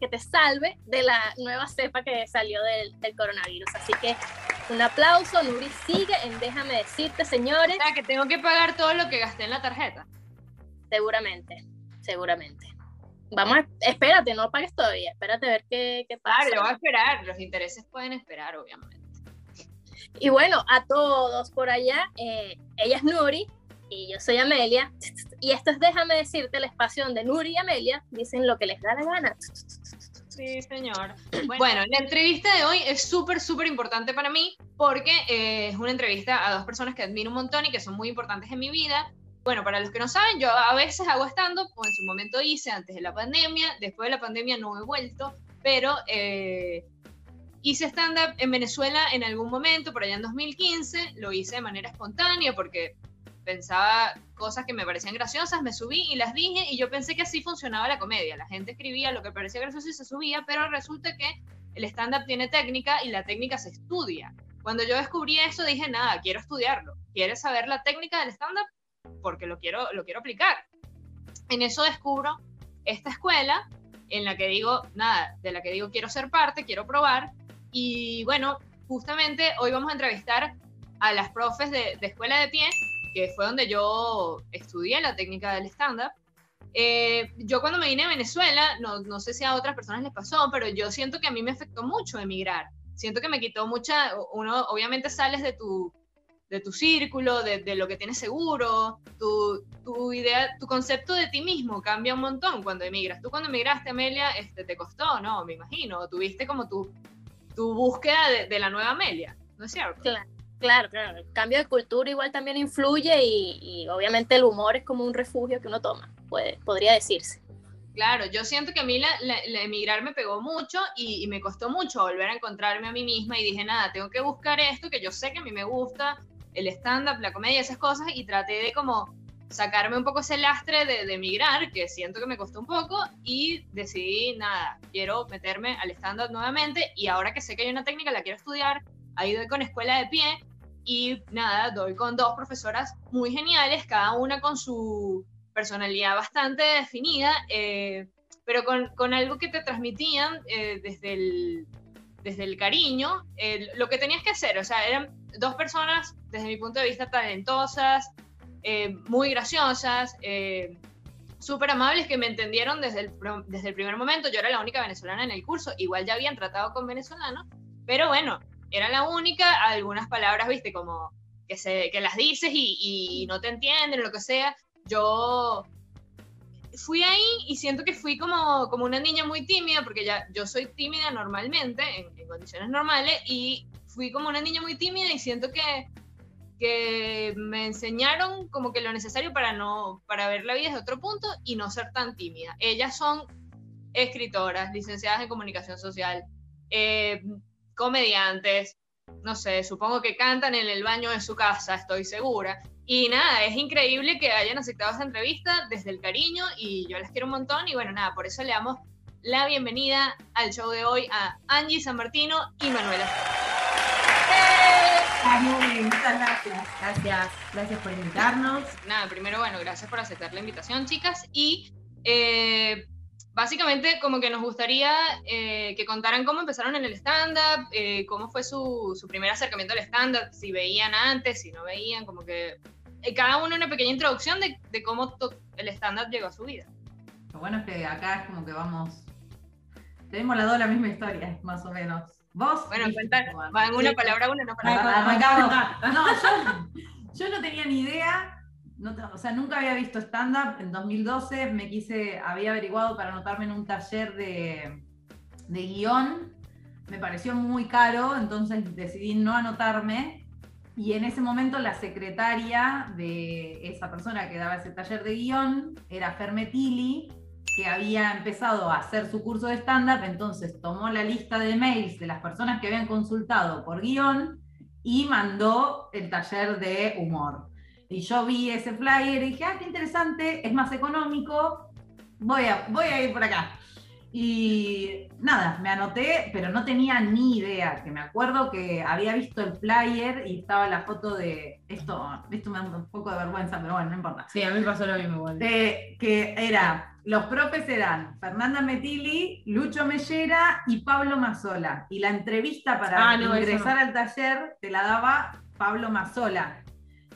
que te salve de la nueva cepa que salió del, del coronavirus. Así que un aplauso, Nuri sigue en Déjame decirte, señores. O sea, que tengo que pagar todo lo que gasté en la tarjeta. Seguramente, seguramente. Vamos, a, espérate, no pagues todavía, espérate a ver qué, qué pasa. Claro, yo voy a esperar, los intereses pueden esperar, obviamente. Y bueno, a todos por allá, eh, ella es Nuri y yo soy Amelia. Y esto es Déjame decirte el espacio donde Nuri y Amelia dicen lo que les da la gana. Sí, señor. Bueno, la entrevista de hoy es súper, súper importante para mí porque eh, es una entrevista a dos personas que admiro un montón y que son muy importantes en mi vida. Bueno, para los que no saben, yo a veces hago stand-up, o en su momento hice antes de la pandemia, después de la pandemia no he vuelto, pero eh, hice stand-up en Venezuela en algún momento, por allá en 2015, lo hice de manera espontánea porque pensaba cosas que me parecían graciosas, me subí y las dije y yo pensé que así funcionaba la comedia. La gente escribía lo que parecía gracioso y se subía, pero resulta que el stand-up tiene técnica y la técnica se estudia. Cuando yo descubrí eso dije, nada, quiero estudiarlo. ¿Quieres saber la técnica del stand-up? porque lo quiero, lo quiero aplicar. En eso descubro esta escuela en la que digo, nada, de la que digo quiero ser parte, quiero probar. Y bueno, justamente hoy vamos a entrevistar a las profes de, Escuela de Pie, que fue donde yo estudié la técnica del stand-up. Eh, yo cuando me vine a Venezuela, no, no sé si a otras personas les pasó, pero yo siento que a mí me afectó mucho emigrar. Siento que me quitó mucha, uno obviamente sales de tu, de tu círculo, de, de, lo que tienes seguro, tu, tu, idea, tu concepto de ti mismo cambia un montón cuando emigras. Tú cuando emigraste, Amelia, este, te costó, ¿no? Me imagino, tuviste como tu, tu búsqueda de, de la nueva Amelia, ¿no es cierto? Claro. Claro, claro, el cambio de cultura igual también influye y, y obviamente el humor es como un refugio que uno toma, puede, podría decirse. Claro, yo siento que a mí la, la, emigrar me pegó mucho y, y, me costó mucho volver a encontrarme a mí misma y dije, nada, tengo que buscar esto que yo sé que a mí me gusta, el stand-up, la comedia, esas cosas, y traté de como sacarme un poco ese lastre de, de emigrar, que siento que me costó un poco, y decidí, nada, quiero meterme al stand-up nuevamente, y ahora que sé que hay una técnica, la quiero estudiar, ahí doy con escuela de pie, y nada, doy con dos profesoras muy geniales, cada una con su personalidad bastante definida, eh, pero con, con, algo que te transmitían eh, desde, el, desde el cariño, lo que tenías que hacer, o sea, eran dos personas, desde mi punto de vista, talentosas, eh, muy graciosas, súper amables, que me entendieron desde el, desde el primer momento. Yo era la única venezolana en el curso, igual ya habían tratado con venezolanos, pero bueno, era la única, algunas palabras, viste, como que, se, que las dices y, y no te entienden, lo que sea. Yo fui ahí y siento que fui como, como una niña muy tímida, porque ya yo soy tímida normalmente, en, en condiciones normales, y fui como una niña muy tímida y siento que, que me enseñaron como que lo necesario para, no, para ver la vida desde otro punto y no ser tan tímida. Ellas son escritoras, licenciadas en comunicación social, eh, comediantes, no sé, supongo que cantan en el baño de su casa, estoy segura. Y nada, es increíble que hayan aceptado esta entrevista desde el cariño y yo las quiero un montón y bueno, nada, por eso le damos la bienvenida al show de hoy a Angie San Martino y Manuela. Ay, muchas gracias. Gracias, gracias por invitarnos. Nada, primero, bueno, gracias por aceptar la invitación, chicas. Y eh, básicamente, como que nos gustaría eh, que contaran cómo empezaron en el stand-up, eh, cómo fue su, su, primer acercamiento al stand-up, si veían antes, si no veían, como que eh, cada uno una pequeña introducción de, de cómo el stand-up llegó a su vida. Lo bueno es que acá es como que vamos. Tenemos las dos la misma historia, más o menos. ¿Vos? Bueno, cuentan, van una palabra una, no palabra. No, yo, yo no tenía ni idea. No, nunca había visto stand-up. En 2012 me quise, había averiguado para anotarme en un taller de, de guion. Me pareció muy caro, entonces decidí no anotarme. Y en ese momento la secretaria de esa persona que daba ese taller de guion era Fermetili, que había empezado a hacer su curso de stand-up, entonces tomó la lista de mails de las personas que habían consultado por guion y mandó el taller de humor. Y yo vi ese flyer y dije, ah, qué interesante, es más económico, voy a, voy a ir por acá. Y nada, me anoté, pero no tenía ni idea, que me acuerdo que había visto el flyer y estaba la foto de esto, esto me da un poco de vergüenza, pero bueno, no importa. Sí, a mí me pasó lo mismo igual. De, que era los profes eran Fernanda Metilli, Lucho Mellera y Pablo Mazzola. Y la entrevista para Ah, no, ingresar no. al taller te la daba Pablo Mazzola.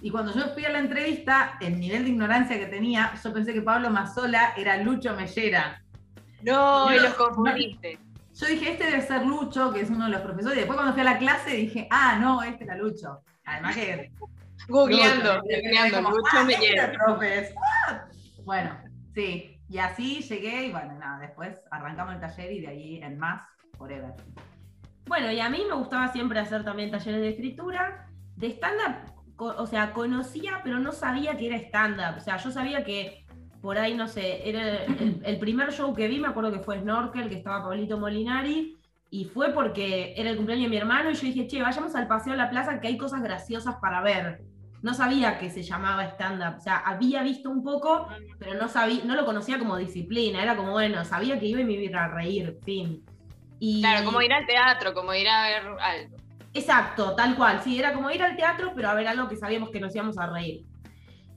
Y cuando yo fui a la entrevista, el nivel de ignorancia que tenía, yo pensé que Pablo Mazzola era Lucho Mellera. No, y No, los confundiste. Yo dije, este debe ser Lucho, que es uno de los profesores. Y después cuando fui a la clase dije, ah, no, este era Lucho. Además que... Googleando, googleando, Lucho "Ah, Mellera. este profe es". Ah. Bueno, sí. Y así llegué y bueno, nada, después arrancamos el taller y de ahí en más, forever. Bueno, y a mí me gustaba siempre hacer también talleres de escritura. De stand-up, o sea, conocía, pero no sabía que era stand-up. O sea, yo sabía que por ahí, no sé, era el, primer show que vi, me acuerdo que fue Snorkel, que estaba Pablito Molinari, y fue porque era el cumpleaños de mi hermano, y yo dije, che, vayamos al paseo a la plaza, que hay cosas graciosas para ver. No sabía que se llamaba stand-up. O sea, había visto un poco, pero no sabía, no lo conocía como disciplina. Era como, bueno, sabía que iba y me iba a reír, fin. Claro, como ir al teatro, como ir a ver algo. Exacto, tal cual. Sí, era como ir al teatro, pero a ver algo que sabíamos que nos íbamos a reír.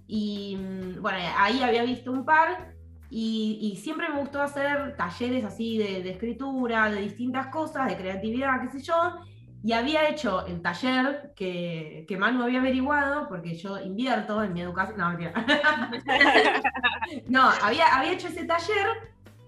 Y mm, bueno, ahí había visto un par y, siempre me gustó hacer talleres así de, de escritura, de distintas cosas, de creatividad, qué sé yo. Y había hecho el taller que, que Manu había averiguado, porque yo invierto en mi educación. No, mentira. no, había, había hecho ese taller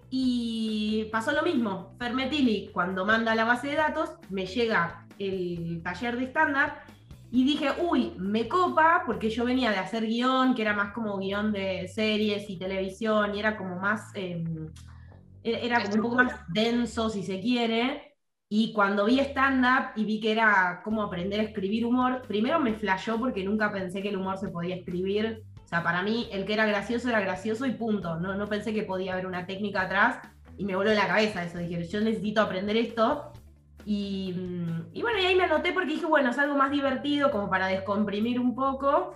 y pasó lo mismo. Fermetili, cuando manda la base de datos, me llega el taller de estándar y dije, uy, me copa, porque yo venía de hacer guion, que era más como guion de series y televisión, y era como más, eh, era como un poco más denso, si se quiere. Y cuando vi stand-up y vi que era cómo aprender a escribir humor, primero me flashó porque nunca pensé que el humor se podía escribir. O sea, para mí el que era gracioso era gracioso y punto. No, no pensé que podía haber una técnica atrás y me voló la cabeza eso. Dije, yo necesito aprender esto. Y, y bueno, y ahí me anoté porque dije, bueno, es algo más divertido como para descomprimir un poco.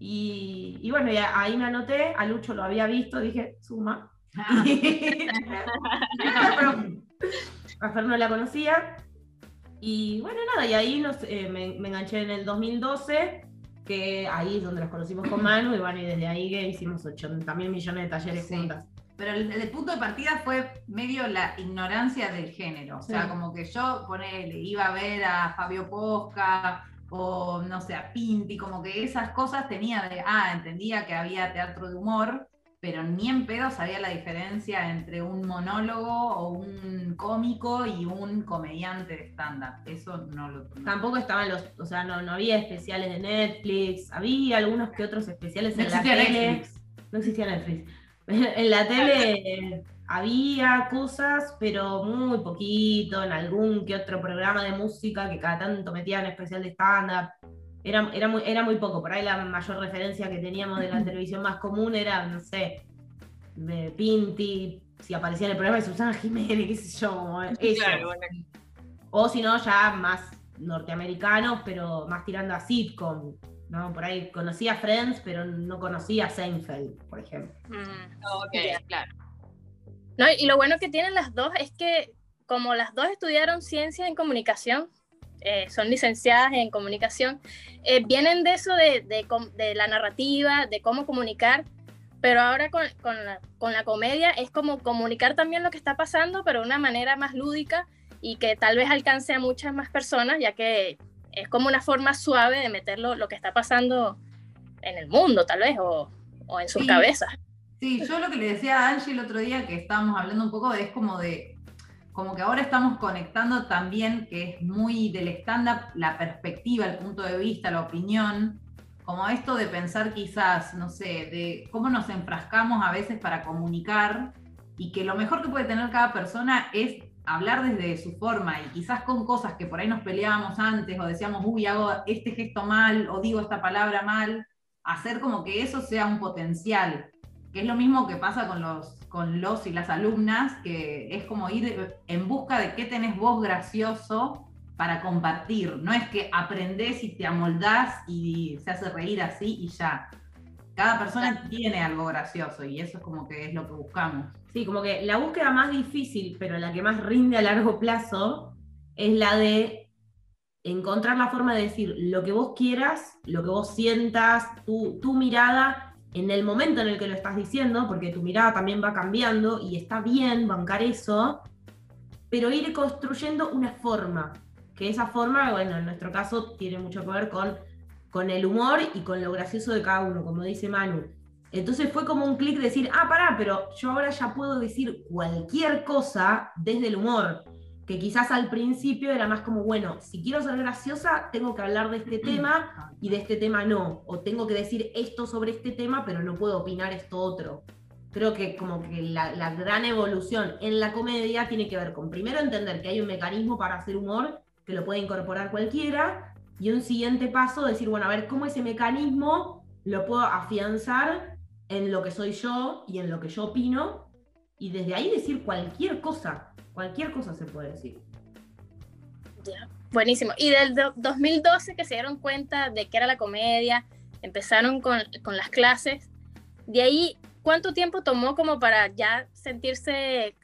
Y, y bueno, y ahí me anoté, a Lucho lo había visto, dije, suma. a Fer no la conocía. Y bueno, nada, y ahí nos, eh, me, me, enganché en el 2012, que ahí es donde nos conocimos con Manu, y bueno, y desde ahí que hicimos 80 mil millones de talleres Sí. juntas. Pero el, el punto de partida fue medio la ignorancia del género. O sea, Sí. como que yo ponele, iba a ver a Fabio Posca o no sé, a Pinti, como que esas cosas tenía de, ah, entendía que había teatro de humor, pero ni en pedo sabía la diferencia entre un monólogo o un cómico y un comediante de stand-up. Eso no lo no- Tampoco estaban los, o sea, no, no había especiales de Netflix, había algunos que otros especiales No en la tele. Netflix. No existía Netflix. En la tele había cosas, pero muy poquito, en algún que otro programa de música que cada tanto metían especial de stand-up. Era, era, muy, era muy poco. Por ahí la mayor referencia que teníamos de la televisión más común era, no sé, de Pinti, si aparecía en el programa de Susana Jiménez, qué sé yo, eso. Claro, bueno. O si no, ya más norteamericanos, pero más tirando a sitcom. ¿No? Por ahí conocía Friends, pero no conocía a Seinfeld, por ejemplo. Mm. Ok, Ya. claro. No, y lo bueno que tienen las dos es que como las dos estudiaron ciencia en comunicación, eh, son licenciadas en comunicación, eh, vienen de eso de, de la narrativa, de cómo comunicar, pero ahora con, con la, con la comedia es como comunicar también lo que está pasando, pero de una manera más lúdica y que tal vez alcance a muchas más personas, ya que es como una forma suave de meter lo, que está pasando en el mundo, tal vez, o, o en sus Sí. cabezas. Sí, yo lo que le decía a Angie el otro día que estábamos hablando un poco es como de, como que ahora estamos conectando también, que es muy del stand-up, la perspectiva, el punto de vista, la opinión, como esto de pensar quizás, no sé, de cómo nos enfrascamos a veces para comunicar y que lo mejor que puede tener cada persona es hablar desde su forma y quizás con cosas que por ahí nos peleábamos antes o decíamos, uy, hago este gesto mal o digo esta palabra mal, hacer como que eso sea un potencial que es lo mismo que pasa con los, con los y las alumnas, que es como ir en busca de qué tenés vos gracioso para compartir. No es que aprendés y te amoldás y se hace reír así y ya. Cada persona tiene algo gracioso y eso es como que es lo que buscamos. Sí, como que la búsqueda más difícil, pero la que más rinde a largo plazo, es la de encontrar la forma de decir lo que vos quieras, lo que vos sientas, tu, tu mirada, en el momento en el que lo estás diciendo, porque tu mirada también va cambiando y está bien bancar eso, pero ir construyendo una forma, que esa forma, bueno, en nuestro caso tiene mucho que ver con, con el humor y con lo gracioso de cada uno, como dice Manu. Entonces fue como un clic decir, ah, pará, pero yo ahora ya puedo decir cualquier cosa desde el humor que quizás al principio era más como, bueno, si quiero ser graciosa, tengo que hablar de este tema y de este tema no, o tengo que decir esto sobre este tema, pero no puedo opinar esto otro. Creo que como que la, la gran evolución en la comedia tiene que ver con primero entender que hay un mecanismo para hacer humor que lo puede incorporar cualquiera, y un siguiente paso decir, bueno, a ver cómo ese mecanismo lo puedo afianzar en lo que soy yo y en lo que yo opino, y desde ahí decir cualquier cosa Cualquier cosa se puede decir. Ya, buenísimo. Y del 2012 que se dieron cuenta de que era la comedia, empezaron con, con las clases, de ahí, ¿cuánto tiempo tomó como para ya sentirse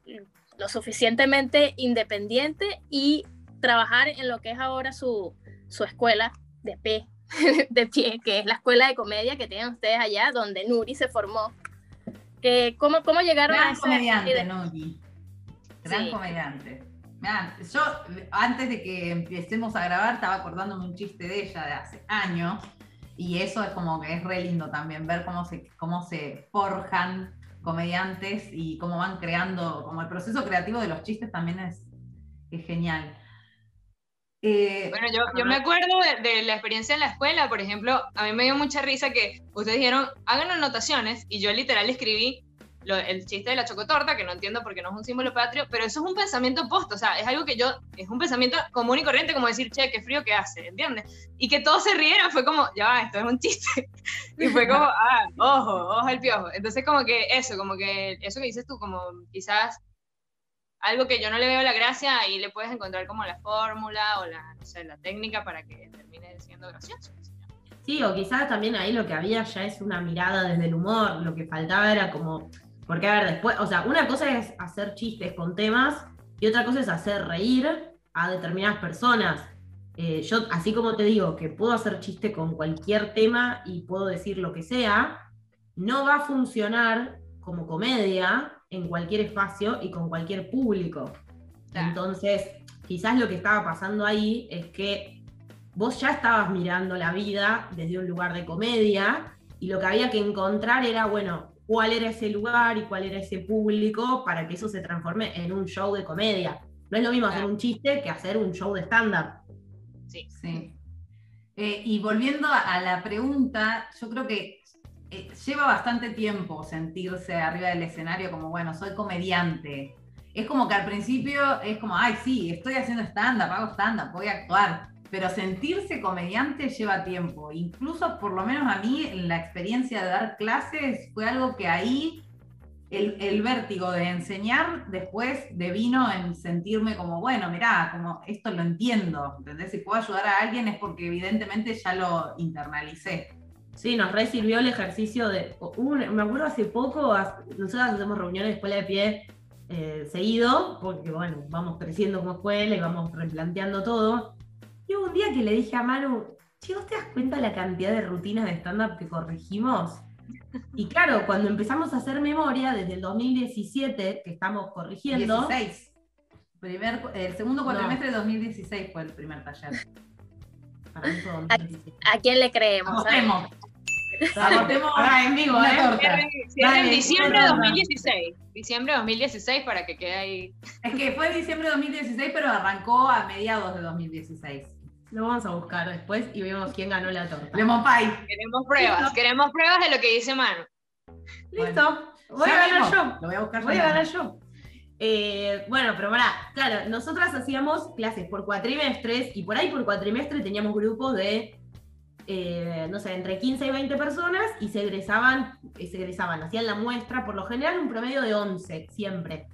lo suficientemente independiente y trabajar en lo que es ahora su, su escuela de pie, de pie, que es la escuela de comedia que tienen ustedes allá, donde Nuri se formó. Que, ¿cómo, ¿Cómo llegaron a esa comediante, Nuri. Gran comediante. yo antes de que empecemos a grabar estaba acordándome un chiste de ella de hace años y eso es como que es re lindo también ver cómo se, cómo se forjan comediantes y cómo van creando, como el proceso creativo de los chistes también es, es genial. Eh, bueno, yo, yo, me acuerdo de, de, la experiencia en la escuela, por ejemplo, a mí me dio mucha risa que ustedes dijeron, hagan anotaciones, y yo literal escribí el chiste de la chocotorta, que no entiendo porque no es un símbolo patrio, pero eso es un pensamiento posto, o sea, es algo que yo, es un pensamiento común y corriente, como decir, che, qué frío que hace, ¿entiendes? Y que todos se rieran, fue como, ya va, esto es un chiste. y fue como, ah, ojo, ojo al piojo. Entonces, como que eso, como que eso que dices tú, como quizás algo que yo no le veo la gracia, ahí le puedes encontrar como la fórmula o la, técnica para que termine siendo gracioso. Sí, o quizás también ahí lo que había ya es una mirada desde el humor, lo que faltaba era como porque, a ver, después, o sea, una cosa es hacer chistes con temas y otra cosa es hacer reír a determinadas personas. Eh, yo, así como te digo que puedo hacer chiste con cualquier tema y puedo decir lo que sea, no va a funcionar como comedia en cualquier espacio y con cualquier público. Entonces, quizás lo que estaba pasando ahí es que vos ya estabas mirando la vida desde un lugar de comedia y lo que había que encontrar era, bueno, cuál era ese lugar y cuál era ese público para que eso se transforme en un show de comedia. No es lo mismo hacer un chiste que hacer un show de stand-up. Sí. sí. Eh, y volviendo a la pregunta, yo creo que eh, lleva bastante tiempo sentirse arriba del escenario como, bueno, soy comediante. Es como que al principio es como, ay, sí, estoy haciendo stand-up, hago stand-up, voy a actuar pero sentirse comediante lleva tiempo. Incluso, por lo menos a mí, la experiencia de dar clases fue algo que ahí el, vértigo de enseñar después devino en sentirme como, bueno, mirá, como esto lo entiendo, ¿entendés? Si puedo ayudar a alguien es porque evidentemente ya lo internalicé. Sí, nos recibió el ejercicio de, me acuerdo hace poco, nosotros hacemos reuniones de escuela de pie eh, seguido, porque bueno, vamos creciendo como escuela y vamos replanteando todo. Y hubo un día que le dije a Manu, che, ¿vos te das cuenta de la cantidad de rutinas de stand-up que corregimos? Y claro, cuando empezamos a hacer memoria, desde el 2017, que estamos corrigiendo. 16. Primer, el segundo cuatrimestre de 2016 fue el primer taller. Para mí ¿A, quién le creemos? Anotemos. Anotemos ahora en vivo, ¿eh? en diciembre de 2016. Diciembre de 2016 para que quede ahí. Es que fue diciembre de 2016, pero arrancó a mediados de 2016. Lo vamos a buscar después y vemos quién ganó la torta. Lemon Pie. Queremos pruebas, queremos pruebas de lo que dice Manu. Listo. voy a ganar yo. Lo voy a buscar Voy a ganar yo. Eh, bueno, pero para, claro, nosotras hacíamos clases por cuatrimestres y por ahí por cuatrimestre teníamos grupos de, eh, no sé, entre 15 y 20 personas y se egresaban, eh, se egresaban, hacían la muestra, por lo general un promedio de 11, siempre.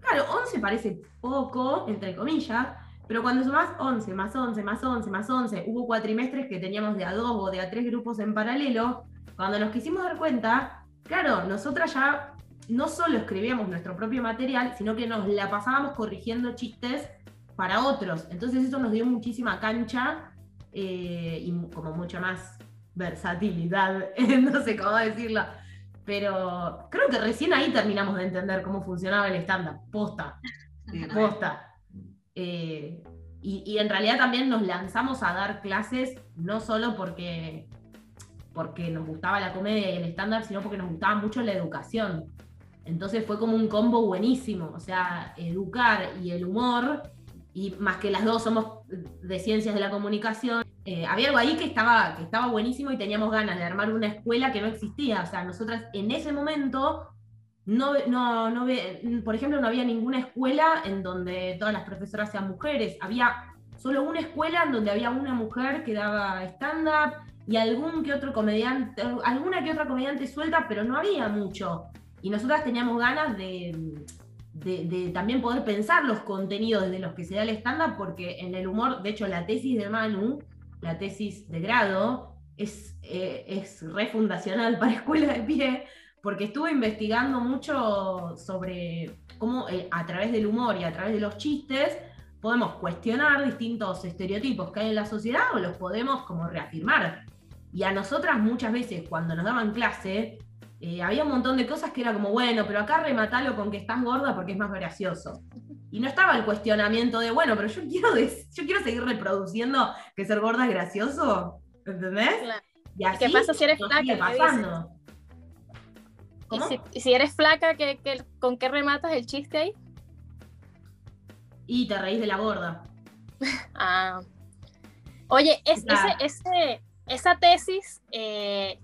Claro, 11 parece poco, entre comillas, pero cuando sumás 11, más 11, más 11, más 11, hubo cuatrimestres que teníamos de a dos o de a tres grupos en paralelo, cuando nos quisimos dar cuenta, claro, nosotras ya no solo escribíamos nuestro propio material, sino que nos la pasábamos corrigiendo chistes para otros. Entonces eso nos dio muchísima cancha eh, y como mucha más versatilidad, no sé cómo decirlo. Pero creo que recién ahí terminamos de entender cómo funcionaba el stand-up. Posta. Posta. Eh, y, y en realidad también nos lanzamos a dar clases, no solo porque, porque nos gustaba la comedia y el stand-up, sino porque nos gustaba mucho la educación. Entonces fue como un combo buenísimo. O sea, educar y el humor, y más que las dos somos de ciencias de la comunicación, eh, había algo ahí que estaba, que estaba buenísimo y teníamos ganas de armar una escuela que no existía. O sea, nosotras en ese momento no, no, no, por ejemplo, no había ninguna escuela en donde todas las profesoras sean mujeres. Había solo una escuela en donde había una mujer que daba stand-up y algún que otro comediante, alguna que otra comediante suelta, pero no había mucho. Y nosotras teníamos ganas de, de, también poder pensar los contenidos de los que se da el stand-up, porque en el humor, de hecho, la tesis de Manu, la tesis de grado, es, eh, es refundacional para Escuela de Pie, porque estuve investigando mucho sobre cómo eh, a través del humor y a través de los chistes podemos cuestionar distintos estereotipos que hay en la sociedad o los podemos como reafirmar. Y a nosotras muchas veces cuando nos daban clase, eh, había un montón de cosas que era como, bueno, pero acá rematalo con que estás gorda porque es más gracioso. Y no estaba el cuestionamiento de, bueno, pero yo quiero, yo quiero seguir reproduciendo que ser gorda es gracioso. ¿Entendés? Y así ¿Qué pasa si eres flaca? Pasando. ¿Y si, eres flaca, ¿qué, con qué rematas el chiste ahí? Y te reís de la gorda. ah. Oye, es, ese, esa tesis, eh,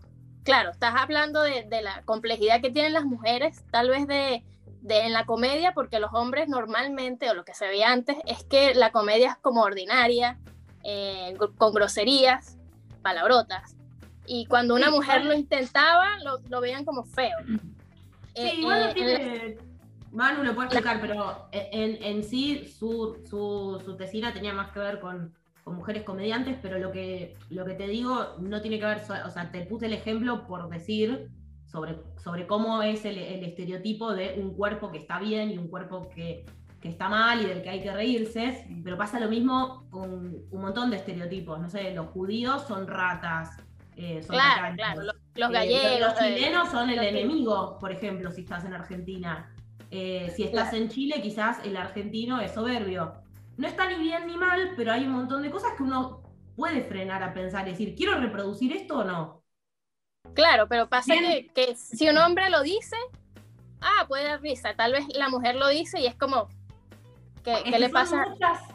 claro, estás hablando de, la complejidad que tienen las mujeres, tal vez de, en la comedia, porque los hombres normalmente, o lo que se veía antes, es que la comedia es como ordinaria, eh, con groserías, palabrotas. Y cuando una mujer lo intentaba, lo, veían como feo. Sí, eh, igual no tiene... Manu lo puede explicar, pero en, en sí su, su, su tesina tenía más que ver con con mujeres comediantes, pero lo que, lo que te digo no tiene que ver, o sea, te puse el ejemplo por decir sobre, sobre cómo es el, estereotipo de un cuerpo que está bien y un cuerpo que, está mal y del que hay que reírse, pero pasa lo mismo con un montón de estereotipos, no sé, los judíos son ratas. Eh, son claro, claro, los, gallegos. los chilenos son el enemigo, por ejemplo, si estás en Argentina. Eh, si estás en Chile, quizás el argentino es soberbio no está ni bien ni mal, pero hay un montón de cosas que uno puede frenar a pensar y decir, ¿quiero reproducir esto o no? Claro, pero pasa que, si un hombre lo dice, ah, puede dar risa. Tal vez la mujer lo dice y es como, ¿qué, le pasa?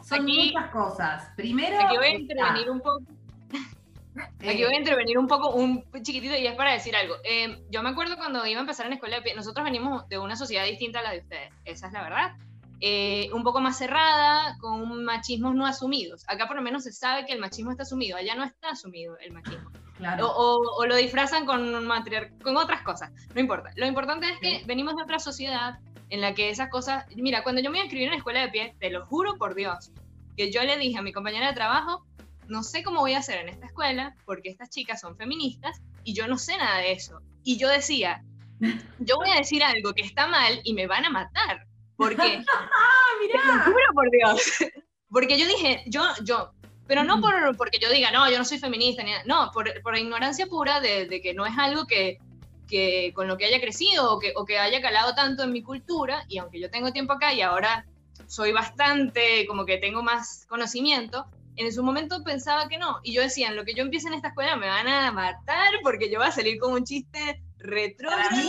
son muchas cosas. Primero. Aquí voy a intervenir un poco. Aquí voy a intervenir un poco, un chiquitito, y es para decir algo. Eh, yo me acuerdo cuando iba a empezar en la escuela de pie, nosotros venimos de una sociedad distinta a la de ustedes, esa es la verdad. Eh, un poco más cerrada, con machismos no asumidos. Acá por lo menos se sabe que el machismo está asumido, allá no está asumido el machismo. O, lo disfrazan con, con otras cosas, no importa. Lo importante es que venimos de otra sociedad en la que esas cosas, mira, cuando yo me inscribí en la escuela de pie, te lo juro por Dios, que yo le dije a mi compañera de trabajo, no sé cómo voy a hacer en esta escuela porque estas chicas son feministas y yo no sé nada de eso. Y yo decía, yo voy a decir algo que está mal y me van a matar. Porque, ah, juro por Dios, porque yo dije, yo, yo, pero no por, porque yo diga, no, yo no soy feminista, ni, no, por, por ignorancia pura de, de, que no es algo que, que con lo que haya crecido o que, o que haya calado tanto en mi cultura, y aunque yo tengo tiempo acá y ahora soy bastante, como que tengo más conocimiento, en su momento pensaba que no, y yo decía, en lo que yo empiece en esta escuela me van a matar porque yo voy a salir con un chiste retrógrado.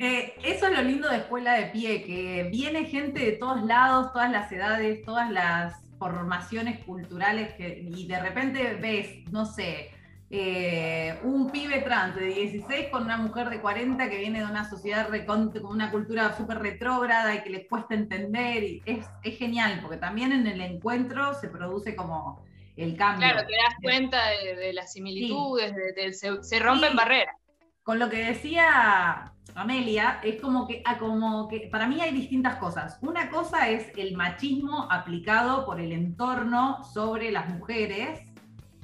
Eh, eso es lo lindo de Escuela de Pie, que viene gente de todos lados, todas las edades, todas las formaciones culturales, que, y de repente ves, no sé, eh, un pibe trans de 16 con una mujer de 40 que viene de una sociedad con una cultura súper retrógrada y que les cuesta entender, y es, genial, porque también en el encuentro se produce como el cambio. Claro, te das cuenta de, las similitudes, se, rompen barreras. Con lo que decía Amelia, es como que, ah, como que para mí hay distintas cosas. Una cosa es el machismo aplicado por el entorno sobre las mujeres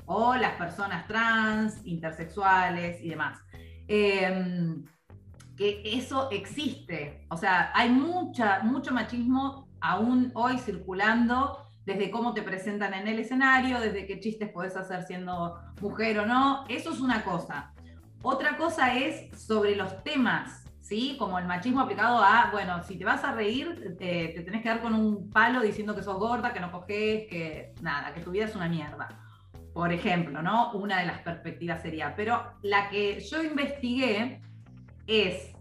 o las personas trans, intersexuales y demás. Em, que eso existe. O sea, hay mucha, mucho machismo aún hoy circulando desde cómo te presentan en el escenario, desde qué chistes podés hacer siendo mujer o no. Eso es una cosa. Otra cosa es sobre los temas, ¿sí? Como el machismo aplicado a, bueno, si te vas a reír, te, te tenés que dar con un palo diciendo que sos gorda, que no coges, que nada, que tu vida es una mierda. Por ejemplo, ¿no? Una de las perspectivas sería. Pero la que yo investigué es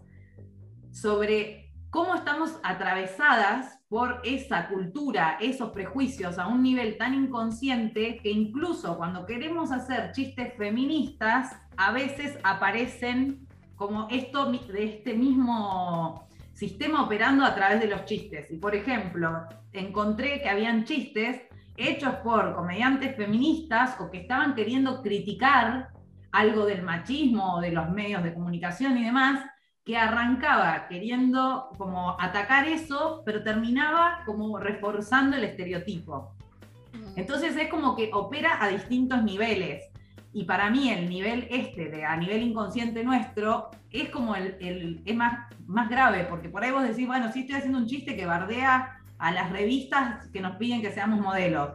sobre cómo estamos atravesadas por esa cultura, esos prejuicios a un nivel tan inconsciente que incluso cuando queremos hacer chistes feministas, a veces aparecen como esto de este mismo sistema operando a través de los chistes. Y por ejemplo, encontré que habían chistes hechos por comediantes feministas o que estaban queriendo criticar algo del machismo o de los medios de comunicación y demás, que arrancaba queriendo como atacar eso, pero terminaba como reforzando el estereotipo. Mm. Entonces es como que opera a distintos niveles. Y para mí el nivel este, de, a nivel inconsciente nuestro, es como el, el- es más, más grave, porque por ahí vos decís, bueno, sí estoy haciendo un chiste que bardea a las revistas que nos piden que seamos modelos.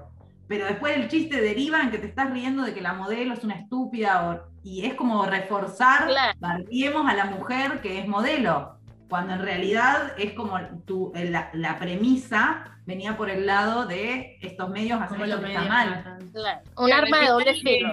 Pero después el chiste deriva en que te estás riendo de que la modelo es una estúpida o- y es como reforzar, Claro. bardeemos a la mujer que es modelo, cuando en realidad es como tu, la, la premisa venía por el lado de estos medios hacen los que está mal. Claro, Un arma de doble filo.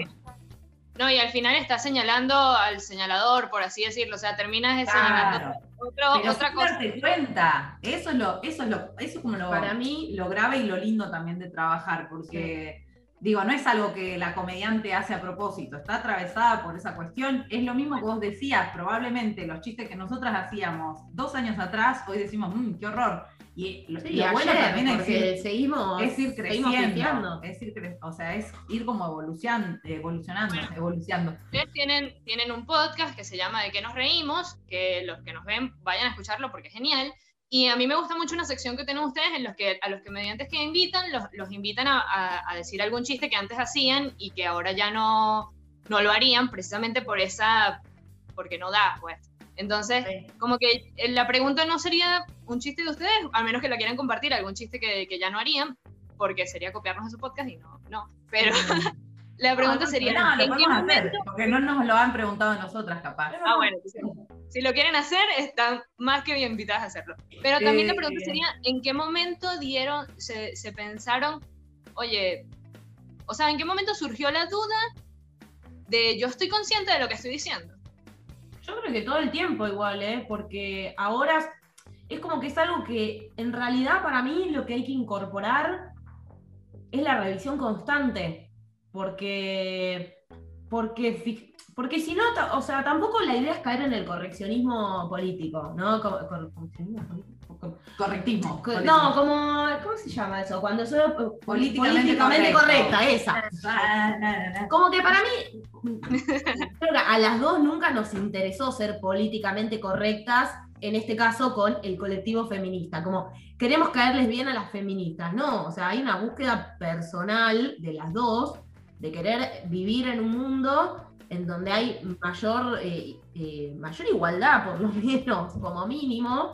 No, y al final está señalando al señalador, por así decirlo. O sea, terminas de Claro. Pero otra cosa. darte cuenta, eso es lo, eso es lo, eso es como lo, Para mí, lo grave y lo lindo también de trabajar, porque digo, no es algo que la comediante hace a propósito, está atravesada por esa cuestión. Es lo mismo que vos decías, probablemente los chistes que nosotras hacíamos dos años atrás, hoy decimos, mmm, qué horror. Y lo, sí, lo bueno también es ir, seguimos, es ir creciendo, creciendo. es ir cre- o sea, es ir como evolucionando, evolucionando, evolucionando. Ustedes tienen, tienen un podcast que se llama De qué nos reímos, que los que nos ven vayan a escucharlo porque es genial. Y a mí me gusta mucho una sección que tienen ustedes en los que a los comediantes que invitan, los, los invitan a, a- a decir algún chiste que antes hacían y que ahora ya no, no lo harían precisamente por esa, porque no da, pues. Entonces, como que eh, la pregunta no sería un chiste de ustedes, al menos que la quieran compartir, algún chiste que, que ya no harían, porque sería copiarnos de su podcast y no, no. Pero la pregunta No, sería, no, lo ¿en qué podemos hacer, momento porque no nos lo han preguntado a nosotras capaz. Ah, bueno, si lo quieren hacer, están más que bien invitadas a hacerlo. Pero también la pregunta sería, ¿en qué momento dieron, se, se pensaron, oye, o sea, ¿en qué momento surgió la duda de yo estoy consciente de lo que estoy diciendo? Yo creo que todo el tiempo igual, ¿eh? Porque ahora es como que es algo que en realidad para mí lo que hay que incorporar es la revisión constante. Porque, porque, porque si no, o sea, tampoco la idea es caer en el correccionismo político, ¿no? Co- cor- ¿correccionismo político? Co- Correctismo. co- No, como, ¿cómo se llama eso? Cuando soy eh, Políticamente correcta, esa. Ah, na, na. Como que para mí, creo que a las dos nunca nos interesó ser políticamente correctas, en este caso con el colectivo feminista. Como queremos caerles bien a las feministas. No, o sea, hay una búsqueda personal de las dos de querer vivir en un mundo en donde hay mayor, eh, eh, mayor igualdad, por lo menos, como mínimo,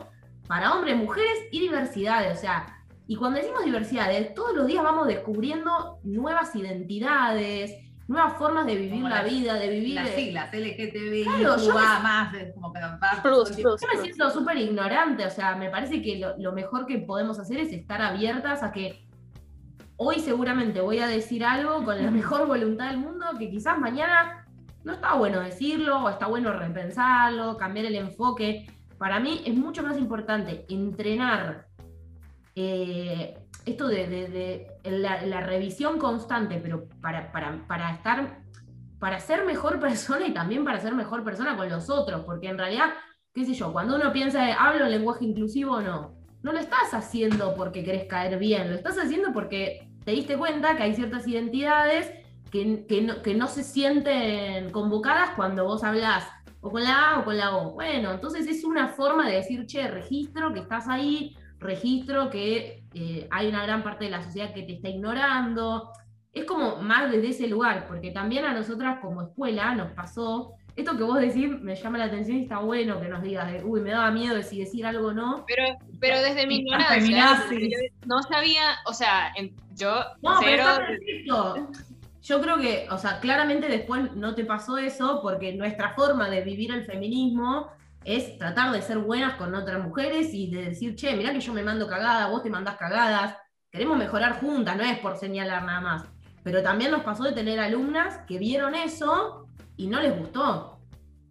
para hombres, mujeres y diversidades. O sea, y cuando decimos diversidades, todos los días vamos descubriendo nuevas identidades, nuevas formas de vivir Como la las- vida, de vivir. Las siglas, LGTBI, Claro, yo me- más, es como va- Plus, plus, Yo me plus. siento súper ignorante, o sea, me parece que lo, lo mejor que podemos hacer es estar abiertas a que hoy seguramente voy a decir algo con la mejor voluntad del mundo, que quizás mañana no está bueno decirlo, o está bueno repensarlo, cambiar el enfoque. Para mí es mucho más importante entrenar eh, esto de, la, revisión constante, pero para, estar, para ser mejor persona y también para ser mejor persona con los otros, porque en realidad, qué sé yo, cuando uno piensa, de, hablo en lenguaje inclusivo o no, no lo estás haciendo porque querés caer bien, lo estás haciendo porque te diste cuenta que hay ciertas identidades que no, que no se sienten convocadas cuando vos hablas o con la A o con la O. Bueno, entonces es una forma de decir, che, registro que estás ahí, registro que eh, hay una gran parte de la sociedad que te está ignorando. Es como más desde ese lugar, porque también a nosotras como escuela nos pasó esto que vos decís me llama la atención y está bueno que nos digas, de, uy, me daba miedo de si decir algo o no. Pero, pero desde mi ignorancia, no sabía, o sea, en- yo No, pero cero, está perfecto. Yo creo que, o sea, claramente después no te pasó eso porque nuestra forma de vivir el feminismo es tratar de ser buenas con otras mujeres y de decir, che, mirá que yo me mando cagada, vos te mandás cagadas, queremos mejorar juntas, no es por señalar nada más. Pero también nos pasó de tener alumnas que vieron eso y no les gustó.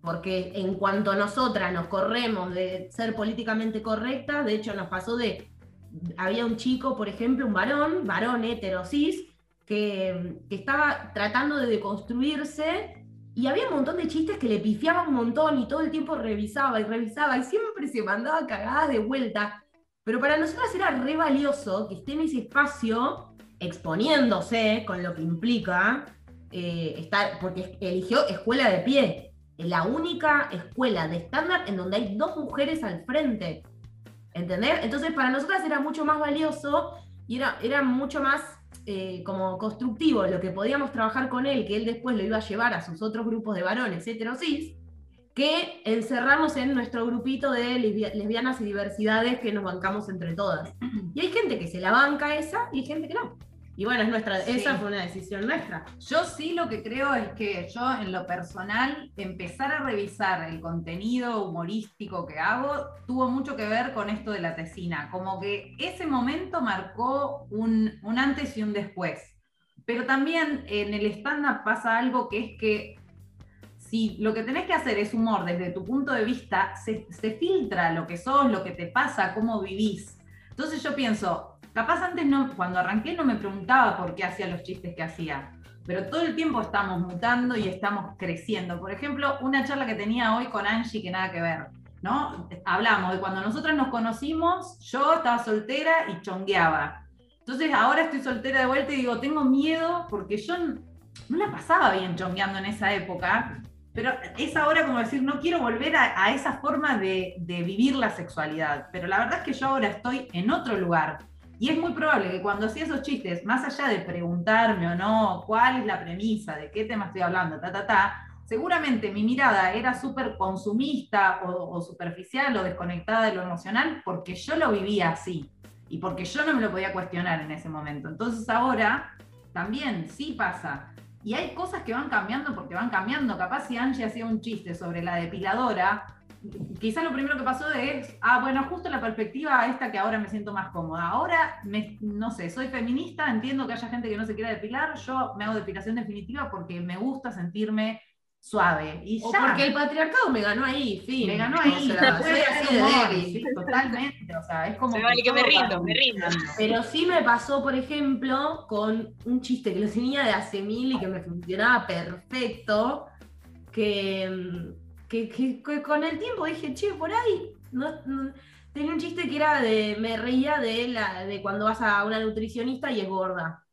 Porque en cuanto nosotras nos corremos de ser políticamente correctas, de hecho nos pasó de, había un chico, por ejemplo, un varón, varón hetero cis, que, que estaba tratando de deconstruirse y había un montón de chistes que le pifiaban un montón y todo el tiempo revisaba y revisaba y siempre se mandaba cagadas de vuelta. Pero para nosotras era re valioso que esté en ese espacio exponiéndose con lo que implica eh, estar, porque eligió escuela de pie, la única escuela de estándar en donde hay dos mujeres al frente. ¿Entendés? Entonces para nosotras era mucho más valioso y era, era mucho más eh, como constructivo lo que podíamos trabajar con él, que él después lo iba a llevar a sus otros grupos de varones heterosis, que encerrarnos en nuestro grupito de lesbi- lesbianas y diversidades que nos bancamos entre todas. Y hay gente que se la banca esa y hay gente que no. Y bueno, es nuestra, Sí. esa fue una decisión nuestra. Yo sí lo que creo es que yo en lo personal empezar a revisar el contenido humorístico que hago tuvo mucho que ver con esto de la tesina, como que ese momento marcó un, un antes y un después. Pero también en el stand-up pasa algo que es que si lo que tenés que hacer es humor desde tu punto de vista, se, se filtra lo que sos, lo que te pasa, cómo vivís. Entonces yo pienso, capaz antes no, cuando arranqué no me preguntaba por qué hacía los chistes que hacía, pero todo el tiempo estamos mutando y estamos creciendo. Por ejemplo, una charla que tenía hoy con Angie que nada que ver, ¿no? Hablamos de cuando nosotras nos conocimos, yo estaba soltera y chongueaba. Entonces ahora estoy soltera de vuelta y digo, tengo miedo porque yo no la pasaba bien chongueando en esa época, pero es ahora como decir, no quiero volver a, esa forma de vivir la sexualidad. Pero la verdad es que yo ahora estoy en otro lugar. Y es muy probable que cuando hacía esos chistes, más allá de preguntarme o no cuál es la premisa, de qué tema estoy hablando, ta, ta, ta, seguramente mi mirada era súper consumista o, superficial o desconectada de lo emocional porque yo lo vivía así y porque yo no me lo podía cuestionar en ese momento. Entonces ahora también sí pasa. Y hay cosas que van cambiando porque van cambiando. Capaz si Angie hacía un chiste sobre la depiladora, quizás lo primero que pasó es, ah, bueno, justo la perspectiva esta que ahora me siento más cómoda. Ahora, me- no sé, soy feminista, entiendo que haya gente que no se quiera depilar, yo me hago depilación definitiva porque me gusta sentirme suave. Y O ya. porque el patriarcado me ganó ahí, fin. Me ganó O ahí, sea, se soy así hacer de humor, débil. sí, totalmente. O sea, es como. Se vale que me rindo, me rindo. Pero sí me pasó, por ejemplo, con un chiste que lo tenía de hace mil y que me funcionaba perfecto, que, mm, que, con el tiempo dije, che, por ahí, tenía un chiste que era de, me reía de, la, de cuando vas a una nutricionista y es gorda.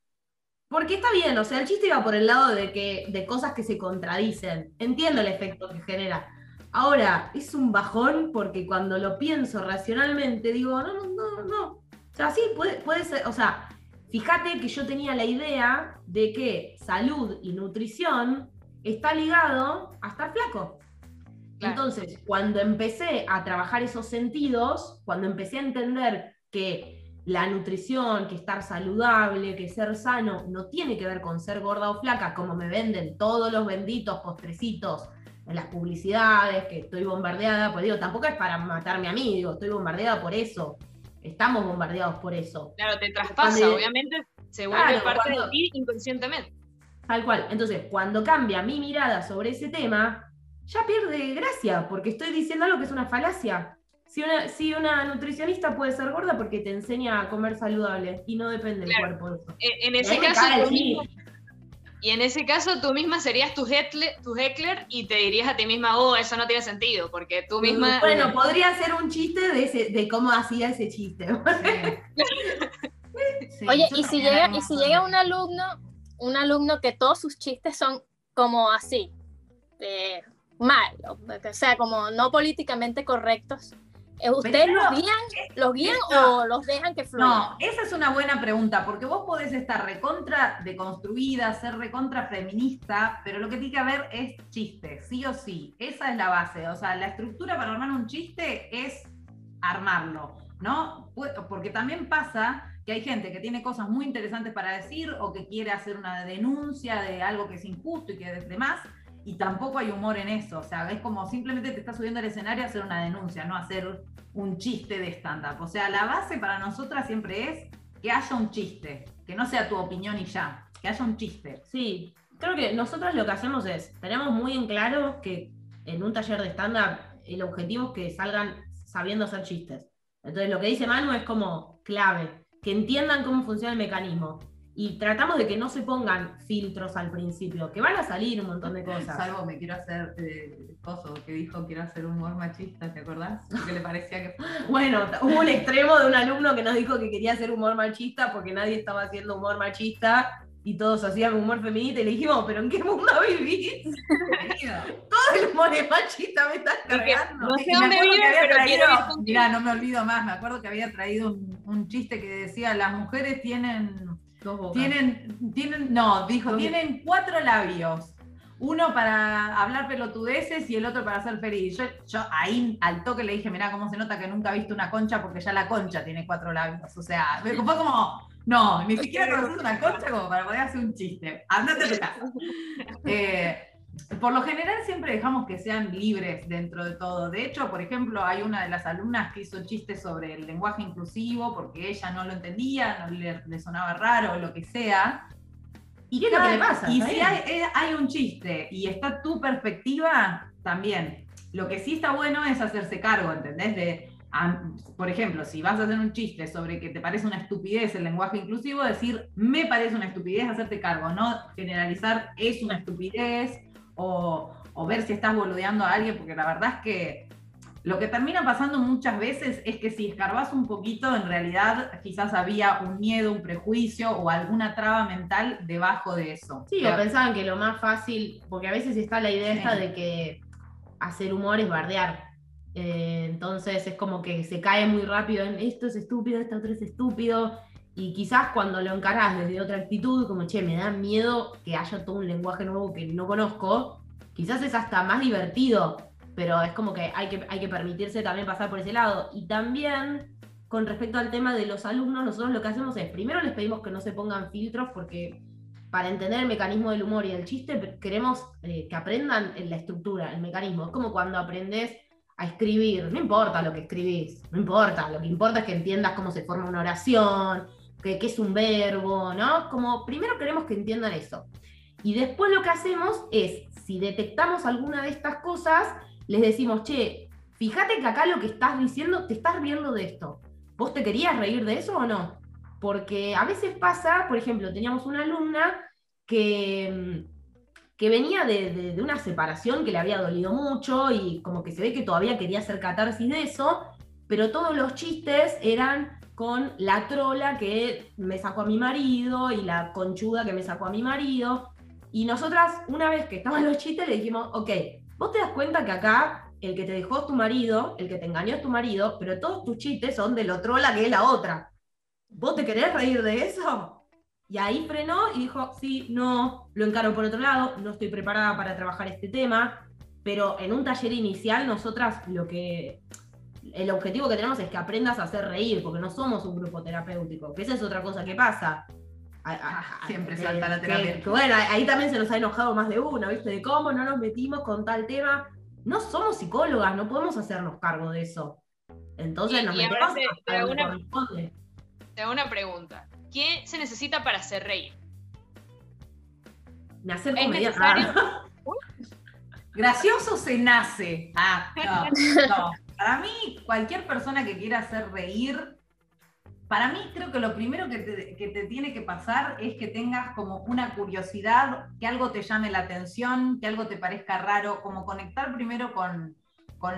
Porque está bien, o sea, el chiste iba por el lado de, que, de cosas que se contradicen. Entiendo el efecto que genera. Ahora, es un bajón porque cuando lo pienso racionalmente digo, no, no, no, no. O sea, sí, puede, puede ser, o sea, fíjate que yo tenía la idea de que salud y nutrición está ligado a estar flaco. Claro. Entonces, cuando empecé a trabajar esos sentidos, cuando empecé a entender que la nutrición, que estar saludable, que ser sano, no tiene que ver con ser gorda o flaca, como me venden todos los benditos postrecitos en las publicidades, que estoy bombardeada, pues digo, tampoco es para matarme a mí, digo, estoy bombardeada por eso. Estamos bombardeados por eso. Claro, te traspasa, Cuando- obviamente se vuelve Claro, parte cuando- de ti inconscientemente. Tal cual. Entonces, cuando cambia mi mirada sobre ese tema, ya pierde gracia, porque estoy diciendo algo que es una falacia. Si una, si una nutricionista puede ser gorda porque te enseña a comer saludable y no depende del Claro. cuerpo de eso. En, en ese caso, tú mismo- y en ese caso tú misma serías tu heckler, tu heckler y te dirías a ti misma, oh, eso no tiene sentido, porque tú misma... Bueno, podría ser un chiste de, ese, de cómo hacía ese chiste. Sí. Sí, Oye, y si llega, y si llega un alumno, un alumno que todos sus chistes son como así, eh, mal, o sea, como no políticamente correctos, Eh, ¿Ustedes los guían, los guían o los dejan que fluyan? No, esa es una buena pregunta, porque vos podés estar recontra deconstruida, ser recontra feminista, pero lo que tiene que haber es chiste, sí o sí. Esa es la base. O sea, la estructura para armar un chiste es armarlo, ¿no? Porque también pasa que hay gente que tiene cosas muy interesantes para decir o que quiere hacer una denuncia de algo que es injusto y que es demás, y tampoco hay humor en eso. O sea, es como simplemente te estás subiendo al escenario a hacer una denuncia, no a hacer un chiste de stand-up. O sea, la base para nosotras siempre es que haya un chiste, que no sea tu opinión y ya, que haya un chiste. Sí, creo que nosotros lo que hacemos es, tenemos muy en claro que en un taller de stand-up el objetivo es que salgan sabiendo hacer chistes. Entonces lo que dice Manu es como clave, que entiendan cómo funciona el mecanismo. Y tratamos de que no se pongan filtros al principio, que van a salir un montón de cosas. Salvo me quiero hacer eh, coso que dijo quiero hacer humor machista, ¿te acordás? Que le parecía que Bueno, hubo un extremo de un alumno que nos dijo que quería hacer humor machista porque nadie estaba haciendo humor machista y todos hacían humor feminista y le dijimos, pero ¿en qué mundo vivís? Todo el humor es machista, me estás Porque cargando. no sé dónde vives, pero quiero traído-. Mirá, no me olvido más, me acuerdo que había traído un, un chiste que decía, las mujeres tienen, Dos bocas. tienen, tienen, no, dijo, tienen cuatro labios. Uno para hablar pelotudeces y el otro para ser feliz. Yo, yo ahí al toque le dije, mirá cómo se nota que nunca viste una concha porque ya la concha tiene cuatro labios. O sea, fue como, no, ni siquiera conoces una concha como para poder hacer un chiste. Andate. Eh, por lo general siempre dejamos que sean libres dentro de todo. De hecho, por ejemplo, hay una de las alumnas que hizo chistes sobre el lenguaje inclusivo porque ella no lo entendía, no le, le sonaba raro lo que sea. ¿Y qué es lo que le pasa? Y si hay, eh, hay un chiste y está tu perspectiva, también. Lo que sí está bueno es hacerse cargo, ¿entendés? De, por ejemplo, si vas a hacer un chiste sobre que te parece una estupidez el lenguaje inclusivo, decir, me parece una estupidez, hacerte cargo, no generalizar es una estupidez o, o ver si estás boludeando a alguien, porque la verdad es que lo que termina pasando muchas veces es que si escarbas un poquito, en realidad quizás había un miedo, un prejuicio o alguna traba mental debajo de eso. Sí, Que- o pensaban que lo más fácil, porque a veces está la idea Sí. esta de que hacer humor es bardear. Eh, entonces es como que se cae muy rápido en esto es estúpido, esto otro es estúpido. Y quizás cuando lo encarás desde otra actitud, como che, me da miedo que haya todo un lenguaje nuevo que no conozco, quizás es hasta más divertido, pero es como que hay que, hay que permitirse también pasar por ese lado. Y también con respecto al tema de los alumnos, nosotros lo que hacemos es, primero les pedimos que no se pongan filtros porque para entender el mecanismo del humor y el chiste, queremos eh, que aprendan en la estructura, el mecanismo. Es como cuando aprendes a escribir, no importa lo que escribís, no importa, lo que importa es que entiendas cómo se forma una oración, qué es un verbo, ¿no? Como primero queremos que entiendan eso. Y después lo que hacemos es, si detectamos alguna de estas cosas, les decimos, che, fíjate que acá lo que estás diciendo, te estás riendo de esto. ¿Vos te querías reír de eso o no? Porque a veces pasa, por ejemplo, teníamos una alumna que, que venía de, de- de una separación que le había dolido mucho y como que se ve que todavía quería hacer catarsis de eso, pero todos los chistes eran con la trola que me sacó a mi marido y la conchuda que me sacó a mi marido. Y nosotras, una vez que estaban los chistes, le dijimos, ok, vos te das cuenta que acá el que te dejó es tu marido, el que te engañó es tu marido, pero todos tus chistes son de lo trola que es la otra. ¿Vos te querés reír de eso? Y ahí frenó y dijo, sí, no, lo encaro por otro lado, no estoy preparada para trabajar este tema, pero en un taller inicial nosotras lo que, el objetivo que tenemos es que aprendas a hacer reír, porque no somos un grupo terapéutico, que esa es otra cosa que pasa. A- a- a- Siempre salta la terapia. que- que bueno, ahí también se nos ha enojado más de uno, ¿viste? De cómo no nos metimos con tal tema. No somos psicólogas, no podemos hacernos cargo de eso. Entonces Y- nos y metemos hasta te hago una- corresponde. Te hago una pregunta. ¿Qué se necesita para hacer reír? Nacer ¿Es comediante. necesario? Ah. Gracioso se nace. Ah, no, no. Para mí, cualquier persona que quiera hacer reír, para mí creo que lo primero que te, tiene que pasar es que tengas como una curiosidad, que algo te llame la atención, que algo te parezca raro, como conectar primero con, con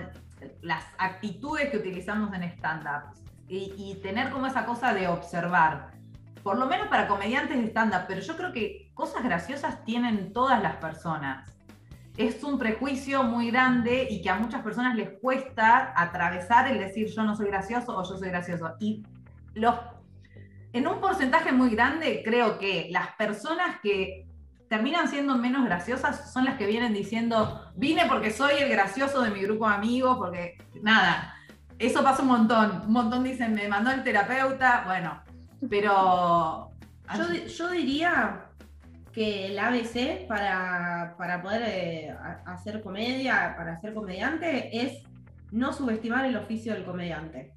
las actitudes que utilizamos en stand-up y, y tener como esa cosa de observar. Por lo menos para comediantes de stand-up, pero yo creo que cosas graciosas tienen todas las personas. Es un prejuicio muy grande y que a muchas personas les cuesta atravesar el decir yo no soy gracioso o yo soy gracioso. Y los, en un porcentaje muy grande creo que las personas que terminan siendo menos graciosas son las que vienen diciendo, vine porque soy el gracioso de mi grupo de amigos, porque nada, eso pasa un montón. Un montón dicen, me mandó el terapeuta, bueno, pero... Yo, yo diría que el ABC para, para poder eh, hacer comedia, para ser comediante, es no subestimar el oficio del comediante.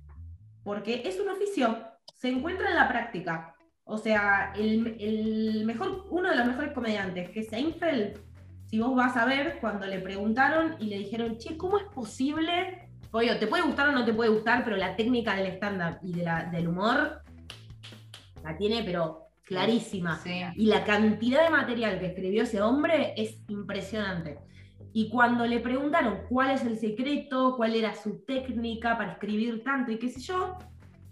Porque es un oficio, se encuentra en la práctica. O sea, el, el mejor, uno de los mejores comediantes, que Seinfeld, si vos vas a ver, cuando le preguntaron y le dijeron, che, ¿cómo es posible? Oye, te puede gustar o no te puede gustar, pero la técnica del stand-up y de la, del humor la tiene, pero clarísima. Y la cantidad de material que escribió ese hombre es impresionante. Y cuando le preguntaron cuál es el secreto, cuál era su técnica para escribir tanto y qué sé yo,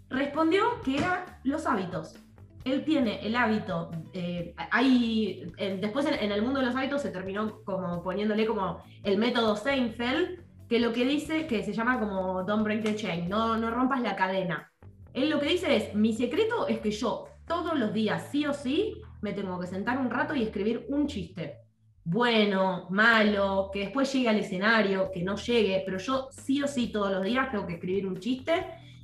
respondió que eran los hábitos. Él tiene el hábito, eh, hay, después en, el mundo de los hábitos se terminó como poniéndole como el método Seinfeld, que lo que dice, que se llama como don't break the chain, no, no rompas la cadena. Él lo que dice es, mi secreto es que yo todos los días, sí o sí, me tengo que sentar un rato y escribir un chiste. Bueno, malo, que después llegue al escenario, que no llegue, pero yo sí o sí todos los días tengo que escribir un chiste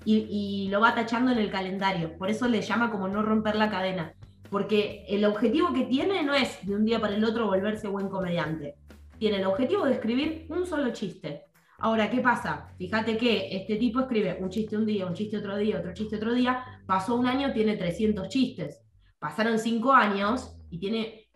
y, lo va tachando en el calendario. Por eso le llama como no romper la cadena. Porque el objetivo que tiene no es de un día para el otro volverse buen comediante. Tiene el objetivo de escribir un solo chiste. Ahora, ¿qué pasa? Fíjate que este tipo escribe un chiste un día, un chiste otro día, otro chiste otro día, pasó un año, tiene 300 chistes. Pasaron cinco años y tiene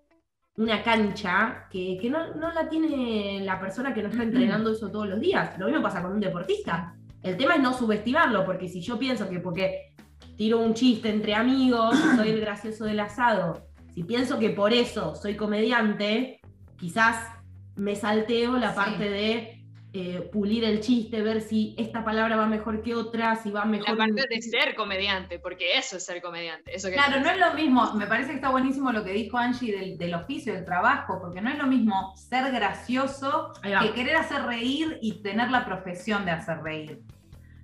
una cancha que, no, la tiene la persona que no está entrenando eso todos los días. Lo mismo pasa con un deportista. El tema es no subestimarlo, porque si yo pienso que porque tiro un chiste entre amigos, soy el gracioso del asado, si pienso que por eso soy comediante, quizás me salteo la parte de eh, pulir el chiste, ver si esta palabra va mejor que otra, si va mejor. La parte de ser comediante, porque eso es ser comediante. Eso claro, no es lo mismo. Me parece que está buenísimo lo que dijo Angie del, del oficio, del trabajo, porque no es lo mismo ser gracioso que querer hacer reír y tener la profesión de hacer reír.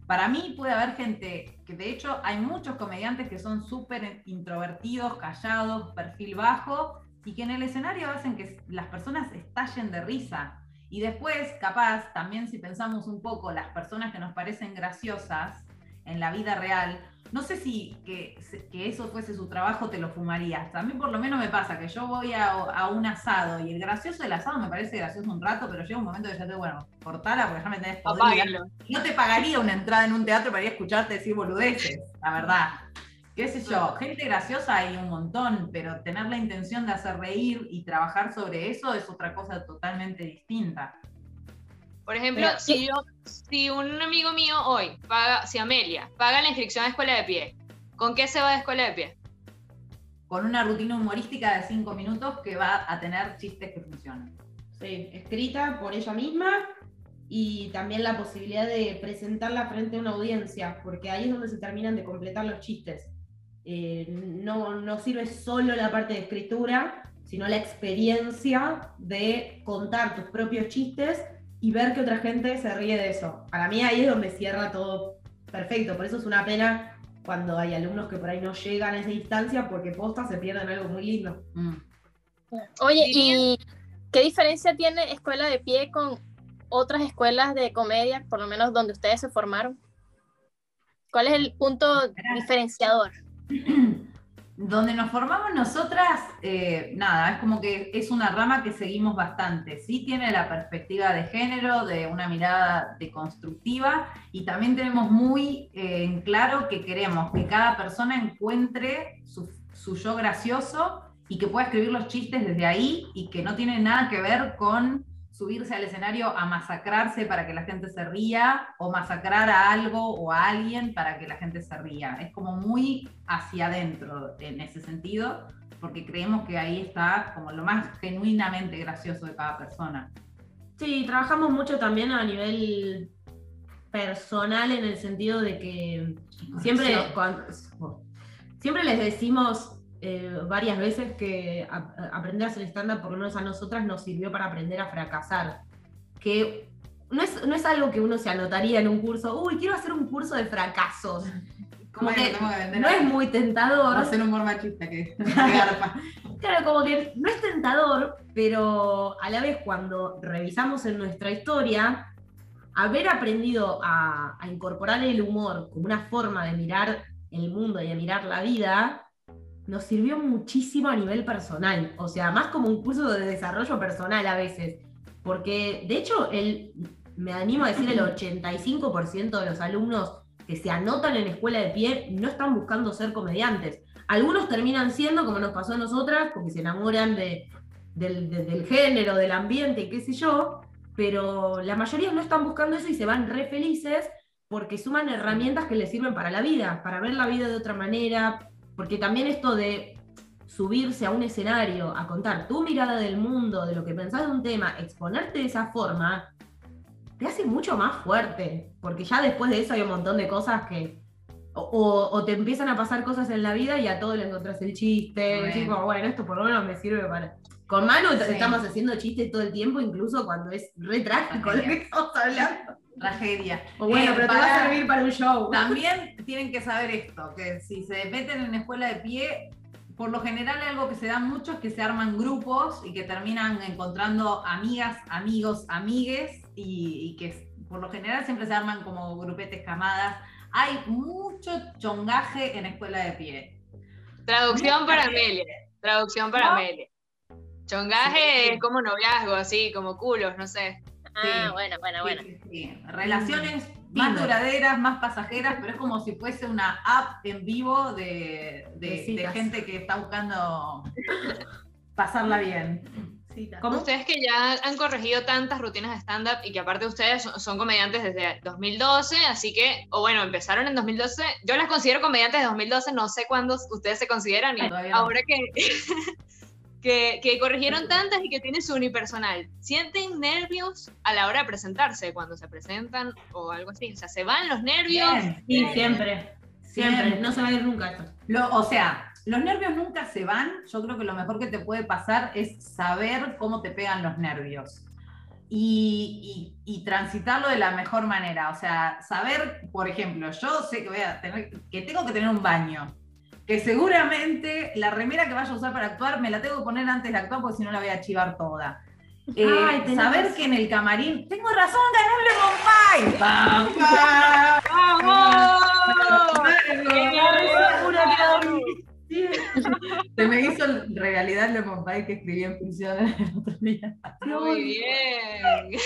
Para mí puede haber gente que de hecho hay muchos comediantes que son súper introvertidos, callados, perfil bajo, y que en el escenario hacen que las personas estallen de risa. Y después, capaz, también si pensamos un poco las personas que nos parecen graciosas en la vida real, no sé si que, eso fuese su trabajo te lo fumarías. A mí por lo menos me pasa que yo voy a, un asado y el gracioso del asado me parece gracioso un rato, pero llega un momento que ya te bueno, cortala porque ya me tenés. No te pagaría una entrada en un teatro para ir a escucharte decir boludeces, la verdad qué sé yo, gente graciosa hay un montón, pero tener la intención de hacer reír y trabajar sobre eso es otra cosa totalmente distinta. Por ejemplo, si, yo, si un amigo mío hoy paga, si Amelia paga la inscripción a escuela de pie, ¿con qué se va de escuela de pie? Con una rutina humorística de cinco minutos que va a tener chistes que funcionan. Sí, escrita por ella misma y también la posibilidad de presentarla frente a una audiencia, porque ahí es donde se terminan de completar los chistes. Eh, no, no sirve solo la parte de escritura, sino la experiencia de contar tus propios chistes y ver que otra gente se ríe de eso. Para mí ahí es donde cierra todo perfecto. Por eso es una pena cuando hay alumnos que por ahí no llegan a esa instancia porque posta se pierden algo muy lindo. Mm. Oye, ¿y qué diferencia tiene escuela de pie con otras escuelas de comedia, por lo menos donde ustedes se formaron? ¿Cuál es el punto diferenciador? Donde nos formamos nosotras, eh, nada, es como que es una rama que seguimos bastante. Sí tiene la perspectiva de género, de una mirada deconstructiva y también tenemos muy eh, en claro que queremos que cada persona encuentre su, su yo gracioso y que pueda escribir los chistes desde ahí y que no tiene nada que ver con subirse al escenario a masacrarse para que la gente se ría o masacrar a algo o a alguien para que la gente se ría. Es como muy hacia adentro en ese sentido, porque creemos que ahí está como lo más genuinamente gracioso de cada persona. Sí, trabajamos mucho también a nivel personal en el sentido de que siempre, siempre les decimos eh, varias veces que aprender a hacer stand-up, por lo menos a nosotras, nos sirvió para aprender a fracasar. Que no es, no es algo que uno se anotaría en un curso, uy, quiero hacer un curso de fracasos. Como que, no es muy tentador. Va a ser un humor machista que, Claro, como que no es tentador, pero a la vez cuando revisamos en nuestra historia, haber aprendido a, a incorporar el humor como una forma de mirar el mundo y de mirar la vida, nos sirvió muchísimo a nivel personal. O sea, más como un curso de desarrollo personal a veces. Porque, de hecho, el, me animo a decir el 85% de los alumnos que se anotan en escuela de pie no están buscando ser comediantes. Algunos terminan siendo, como nos pasó a nosotras, porque se enamoran de, del, del, género, del ambiente y qué sé yo, pero la mayoría no están buscando eso y se van re felices porque suman herramientas que les sirven para la vida, para ver la vida de otra manera, porque también esto de subirse a un escenario, a contar tu mirada del mundo, de lo que pensás de un tema, exponerte de esa forma, te hace mucho más fuerte, porque ya después de eso hay un montón de cosas que o, te empiezan a pasar cosas en la vida y a todo le encontrás el chiste. Bueno. bueno, esto por lo menos me sirve para. Con Manu estamos haciendo chistes todo el tiempo, incluso cuando es re trágico lo que estamos hablando. Tragedia. O bueno, pero te va a servir para un show. También tienen que saber esto, que si se meten en escuela de pie, por lo general algo que se da mucho es que se arman grupos y que terminan encontrando amigas, amigos, amigues y, y que por lo general siempre se arman como grupetes camadas hay mucho chongaje en escuela de pie. Traducción para Amelia. Traducción para Amelia. Chongaje es como noviazgo, así, como culos, no sé. Ah, bueno, bueno, bueno. Relaciones más duraderas, más pasajeras, pero es como si fuese una app en vivo de, de gente que está buscando pasarla bien. Como ustedes que ya han corregido tantas rutinas de stand-up y que aparte ustedes son, comediantes desde 2012, así que, o bueno, empezaron en 2012, yo las considero comediantes de 2012, no sé cuándo ustedes se consideran, y ahora que, que, corrigieron tantas y que tienen su unipersonal, ¿sienten nervios a la hora de presentarse cuando se presentan o algo así? O sea, ¿se van los nervios? Sí, siempre, siempre, no se va a ir nunca. Lo, o sea, los nervios nunca se van. Yo creo que lo mejor que te puede pasar es saber cómo te pegan los nervios. Y, transitarlo de la mejor manera. O sea, saber, por ejemplo, yo sé que voy a tener, que tengo que tener un baño. Que seguramente la remera que vaya a usar para actuar me la tengo que poner antes de actuar porque si no la voy a chivar toda. Eh, saber que en el camarín tengo razón, gané un ¡Vamos! ¡Vamos! Se me hizo realidad Pie que escribí en funciones el otro día. Muy bien.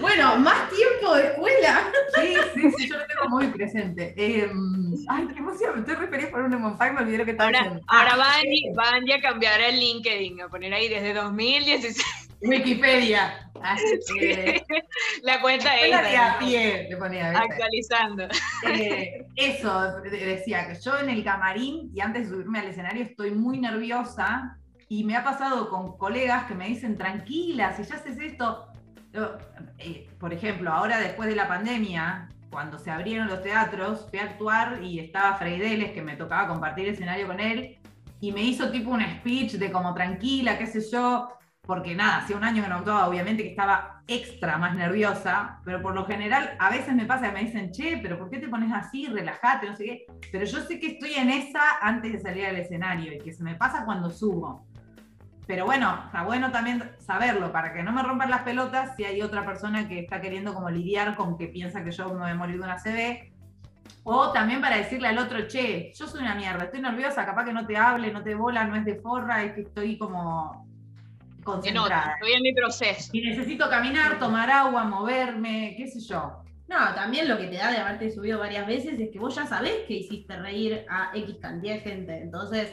Bueno, más tiempo de escuela. Sí, sí, sí, yo lo tengo muy presente. Em, ay, qué emoción, me estoy refiriendo por un Pie, me olvidé lo que estaba ahora, Ahora van, van a cambiar el LinkedIn, a poner ahí desde 2016. Wikipedia. La cuenta es. a pie, le ponía, Actualizando. Eh, eso, decía que yo en el camarín y antes de subirme al escenario estoy muy nerviosa y me ha pasado con colegas que me dicen, tranquila, si ya haces esto. Eh, por ejemplo, ahora después de la pandemia, cuando se abrieron los teatros, fui a actuar y estaba Freideles, que me tocaba compartir escenario con él, y me hizo tipo un speech de como tranquila, qué sé yo, porque nada, hacía un año que no actuaba, obviamente que estaba extra más nerviosa, pero por lo general a veces me pasa que me dicen, che, pero ¿por qué te pones así? Relájate, no sé qué. Pero yo sé que estoy en esa antes de salir al escenario y que se me pasa cuando subo. Pero bueno, está bueno también saberlo para que no me rompan las pelotas si hay otra persona que está queriendo como lidiar con que piensa que yo me voy a morir de una CB. O también para decirle al otro, che, yo soy una mierda, estoy nerviosa, capaz que no te hable, no te bola, no es de forra, es que estoy como concentrada. estoy en mi proceso. Y necesito caminar, tomar agua, moverme, qué sé yo. No, también lo que te da de haberte subido varias veces es que vos ya sabés que hiciste reír a X cantidad de gente. Entonces,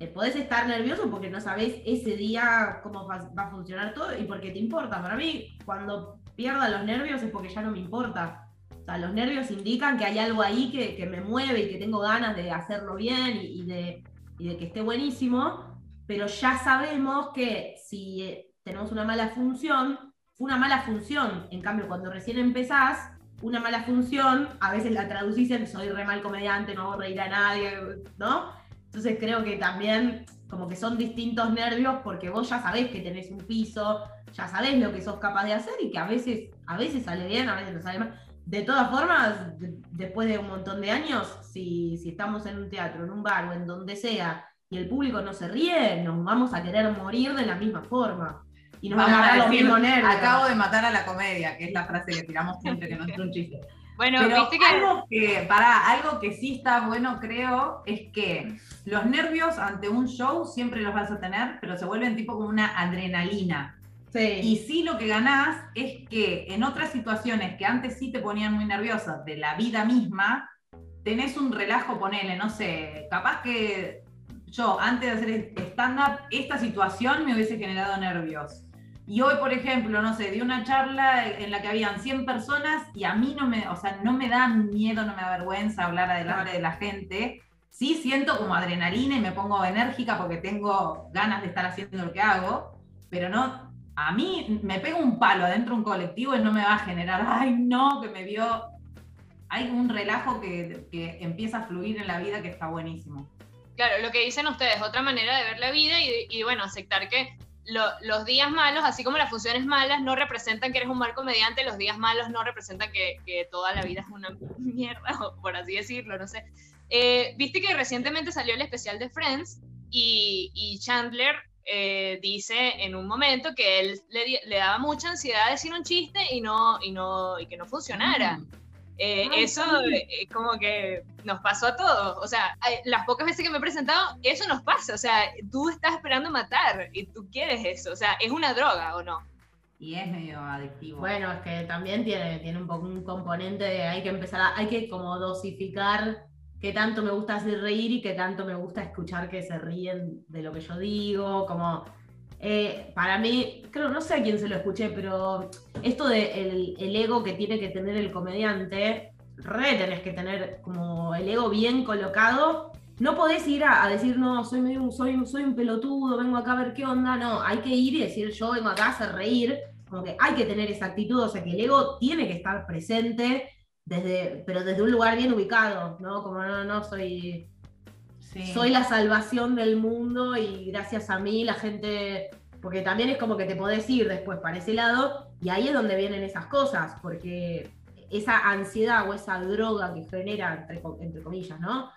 eh, podés estar nervioso porque no sabés ese día cómo va, a funcionar todo y porque te importa. Para mí, cuando pierda los nervios es porque ya no me importa. O sea, los nervios indican que hay algo ahí que, me mueve y que tengo ganas de hacerlo bien y, de, y de que esté buenísimo pero ya sabemos que si eh, tenemos una mala función, fue una mala función. En cambio, cuando recién empezás, una mala función, a veces la traducís en soy re mal comediante, no voy a reír a nadie, ¿no? Entonces creo que también como que son distintos nervios porque vos ya sabés que tenés un piso, ya sabés lo que sos capaz de hacer y que a veces, a veces sale bien, a veces no sale mal. De todas formas, de- después de un montón de años, si, si estamos en un teatro, en un bar o en donde sea, y el público no se ríe, nos vamos a querer morir de la misma forma. Y nos Vamos a a dar los decir, mismos nervios. acabo de matar a la comedia, que es la frase que tiramos siempre que no es un chiste. Bueno, Pero viste que algo que, pará, algo que sí está bueno, creo, es que los nervios ante un show siempre los vas a tener, pero se vuelven tipo como una adrenalina. Sí. Y sí lo que ganás es que en otras situaciones que antes sí te ponían muy nerviosa de la vida misma, tenés un relajo, ponele, no sé, capaz que yo antes de hacer stand-up, esta situación me hubiese generado nervios. Y hoy, por ejemplo, no sé, di una charla en la que habían 100 personas y a mí no me, o sea, no me da miedo, no me da vergüenza hablar adelante de la gente. Sí siento como adrenalina y me pongo enérgica porque tengo ganas de estar haciendo lo que hago, pero no, a mí me pega un palo adentro de un colectivo y no me va a generar, ay no, que me vio. Hay un relajo que, que empieza a fluir en la vida que está buenísimo. Claro, lo que dicen ustedes, otra manera de ver la vida y, y bueno, aceptar que lo- los días malos, así como las funciones malas, no representan que eres un mal comediante, los días malos no representan que, que toda la vida es una mierda, por así decirlo, no sé. Eh, Viste que recientemente salió el especial de Friends y, y Chandler eh, dice en un momento que él le, le daba mucha ansiedad decir un chiste y, no, y, no, y que no funcionara. Mm. Eh, Ay, eso sí. eh, es como que nos pasó a todos. O sea, las pocas veces que me he presentado, eso nos pasa. O sea, tú estás esperando matar y tú quieres eso. O sea, es una droga o no. Y es medio adictivo. Bueno, es que también tiene, tiene un poco un componente de hay que empezar a, hay que como dosificar qué tanto me gusta hacer reír y qué tanto me gusta escuchar que se ríen de lo que yo digo, como eh, para mí, creo, no sé a quién se lo escuché, pero esto de el, el ego que tiene que tener el comediante, re tenés que tener como el ego bien colocado. No podés ir a, decir, no, soy, medio, soy un pelotudo, vengo acá a ver qué onda. No, hay que ir y decir, yo vengo acá a hacer reír. Como que hay que tener esa actitud, o sea que el ego tiene que estar presente, desde, pero desde un lugar bien ubicado, ¿no? Como no, no soy, Soy la salvación del mundo y gracias a mí la gente, porque también es como que te podés ir después para ese lado y ahí es donde vienen esas cosas, porque esa ansiedad o esa droga que genera, entre, entre comillas, ¿no?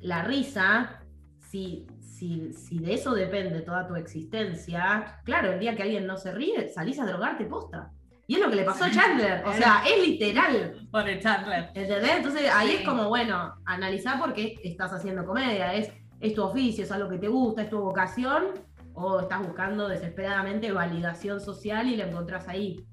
La risa, si, si, si de eso depende toda tu existencia, claro, el día que alguien no se ríe, salís a drogarte posta. Y es lo que le pasó a Chandler, o sea, es literal. Por el Chandler. ¿Entendés? Entonces ahí Sí. es como, bueno, analizar por qué estás haciendo comedia. ¿Es, ¿Es tu oficio? ¿Es algo que te gusta? ¿Es tu vocación? ¿O estás buscando desesperadamente validación social y la encontrás ahí?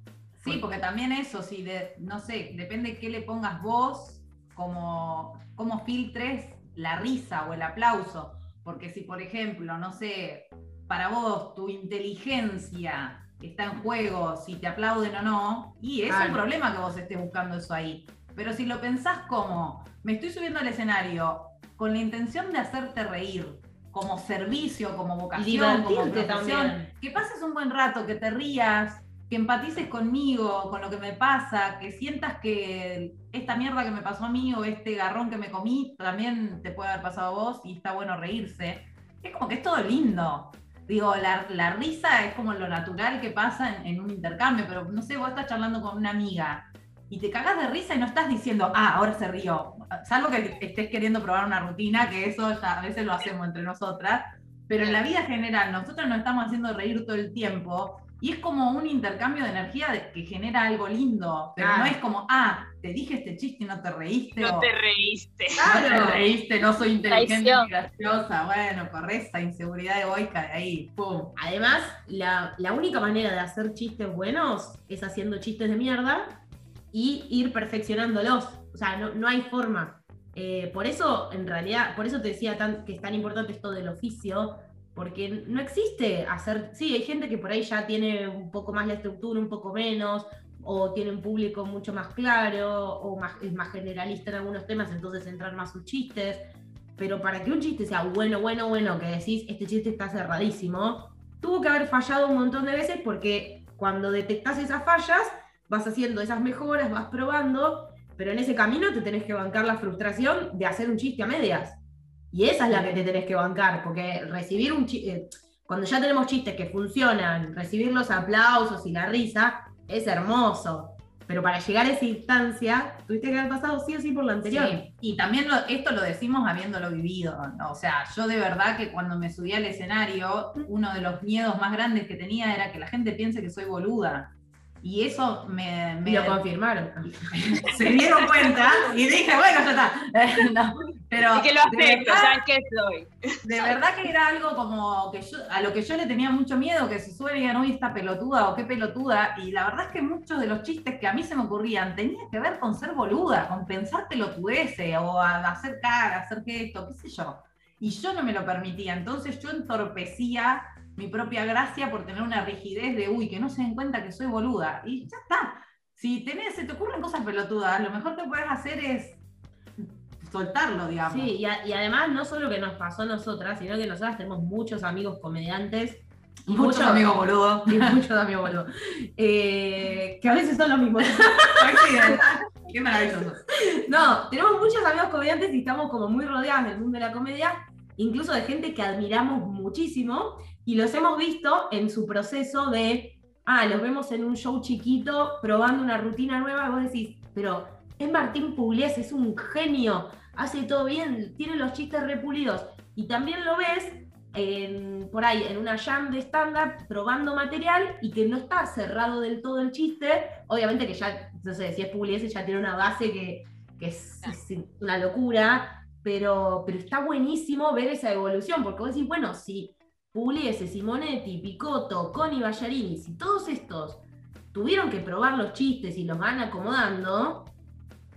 Sí, porque también eso, si de, no sé, depende qué le pongas vos, como, cómo filtres la risa o el aplauso. Porque si, por ejemplo, no sé, para vos tu inteligencia está en juego, si te aplauden o no, y es Claro. un problema que vos estés buscando eso ahí. Pero si lo pensás como, me estoy subiendo al escenario con la intención de hacerte reír, como servicio, como vocación, como profesión, también. que pases un buen rato, que te rías, que empatices conmigo, con lo que me pasa, que sientas que esta mierda que me pasó a mí o este garrón que me comí también te puede haber pasado a vos y está bueno reírse. Es como que es todo lindo. Digo, la, la risa es como lo natural que pasa en, en un intercambio, pero no sé, vos estás charlando con una amiga y te cagás de risa y no estás diciendo, ah, ahora se rió. Salvo que estés queriendo probar una rutina, que eso ya a veces lo hacemos entre nosotras, pero en la vida general nosotros nos estamos haciendo reír todo el tiempo y es como un intercambio de energía de- que genera algo lindo, pero Claro. no es como, ah, te dije este chiste y no te reíste. No o, te reíste. "No te reíste, no soy inteligente ni graciosa. Bueno, corre esa inseguridad egoica de ahí. Pum. Además, la, la única manera de hacer chistes buenos es haciendo chistes de mierda y ir perfeccionándolos. O sea, no, no hay forma. Eh, por eso, en realidad, por eso te decía tan- que es tan importante esto del oficio, porque no existe hacer. Sí, hay gente que por ahí ya tiene un poco más la estructura, un poco menos, o tiene un público mucho más claro, o más, es más generalista en algunos temas, entonces entran más sus chistes. Pero para que un chiste sea bueno, bueno, bueno, que decís, este chiste está cerradísimo, tuvo que haber fallado un montón de veces porque cuando detectas esas fallas, vas haciendo esas mejoras, vas probando, pero en ese camino te tenés que bancar la frustración de hacer un chiste a medias. Y esa es la que te tenés que bancar, porque recibir un chiste, cuando ya tenemos chistes que funcionan, recibir los aplausos y la risa, es hermoso. Pero para llegar a esa instancia, tuviste que haber pasado sí o sí por lo anterior. Sí, y también lo- esto lo decimos habiéndolo vivido. ¿no? O sea, yo de verdad que cuando me subí al escenario, uno de los miedos más grandes que tenía era que la gente piense que soy boluda. Y eso me, Y me lo confirmaron. se dieron cuenta y dije, bueno, ya está. No, pero Y que lo acepto, ¿saben qué soy? de verdad que era algo como que yo, a lo que yo le tenía mucho miedo, que se suele digan, uy, esta pelotuda o qué pelotuda. Y la verdad es que muchos de los chistes que a mí se me ocurrían tenían que ver con ser boluda, con pensar pelotudeces o a hacer cara, hacer gesto, qué sé yo. Y yo no me lo permitía. Entonces yo entorpecía mi propia gracia por tener una rigidez de, uy, que no se den cuenta que soy boluda. Y ya está. Si tenés, se te ocurren cosas pelotudas, lo mejor que puedes hacer es soltarlo, digamos. Sí, y, a- y además no solo que nos pasó a nosotras, sino que nosotras tenemos muchos amigos comediantes y Muchos muchos amigos boludos. y muchos amigos boludos, eh, que a veces son los mismos. Qué maravilloso. No, tenemos muchos amigos comediantes y estamos como muy rodeadas del mundo de la comedia, incluso de gente que admiramos muchísimo y los hemos visto en su proceso de, ah, los vemos en un show chiquito probando una rutina nueva y vos decís, pero es Martín Pugliese, es un genio, hace todo bien, tiene los chistes repulidos. Y también lo ves en- por ahí en una jam de stand-up probando material y que no está cerrado del todo el chiste, obviamente que ya, no sé, si es Pugliese ya tiene una base que, que es, es una locura, pero, pero está buenísimo ver esa evolución, porque vos decís, bueno, si Pugliese, Simonetti, Picotto, Connie Ballarini, si todos estos tuvieron que probar los chistes y los van acomodando,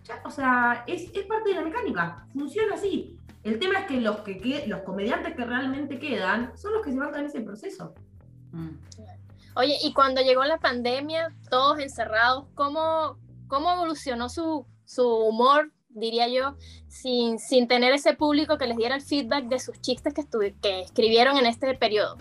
ya, o sea, es, es parte de la mecánica, funciona así. El tema es que los, que, que- los comediantes que realmente quedan son los que se van en ese proceso. Mm. Oye, y cuando llegó la pandemia, todos encerrados, ¿cómo, cómo evolucionó su, su humor, diría yo, sin, sin tener ese público que les diera el feedback de sus chistes que, que escribieron en este periodo?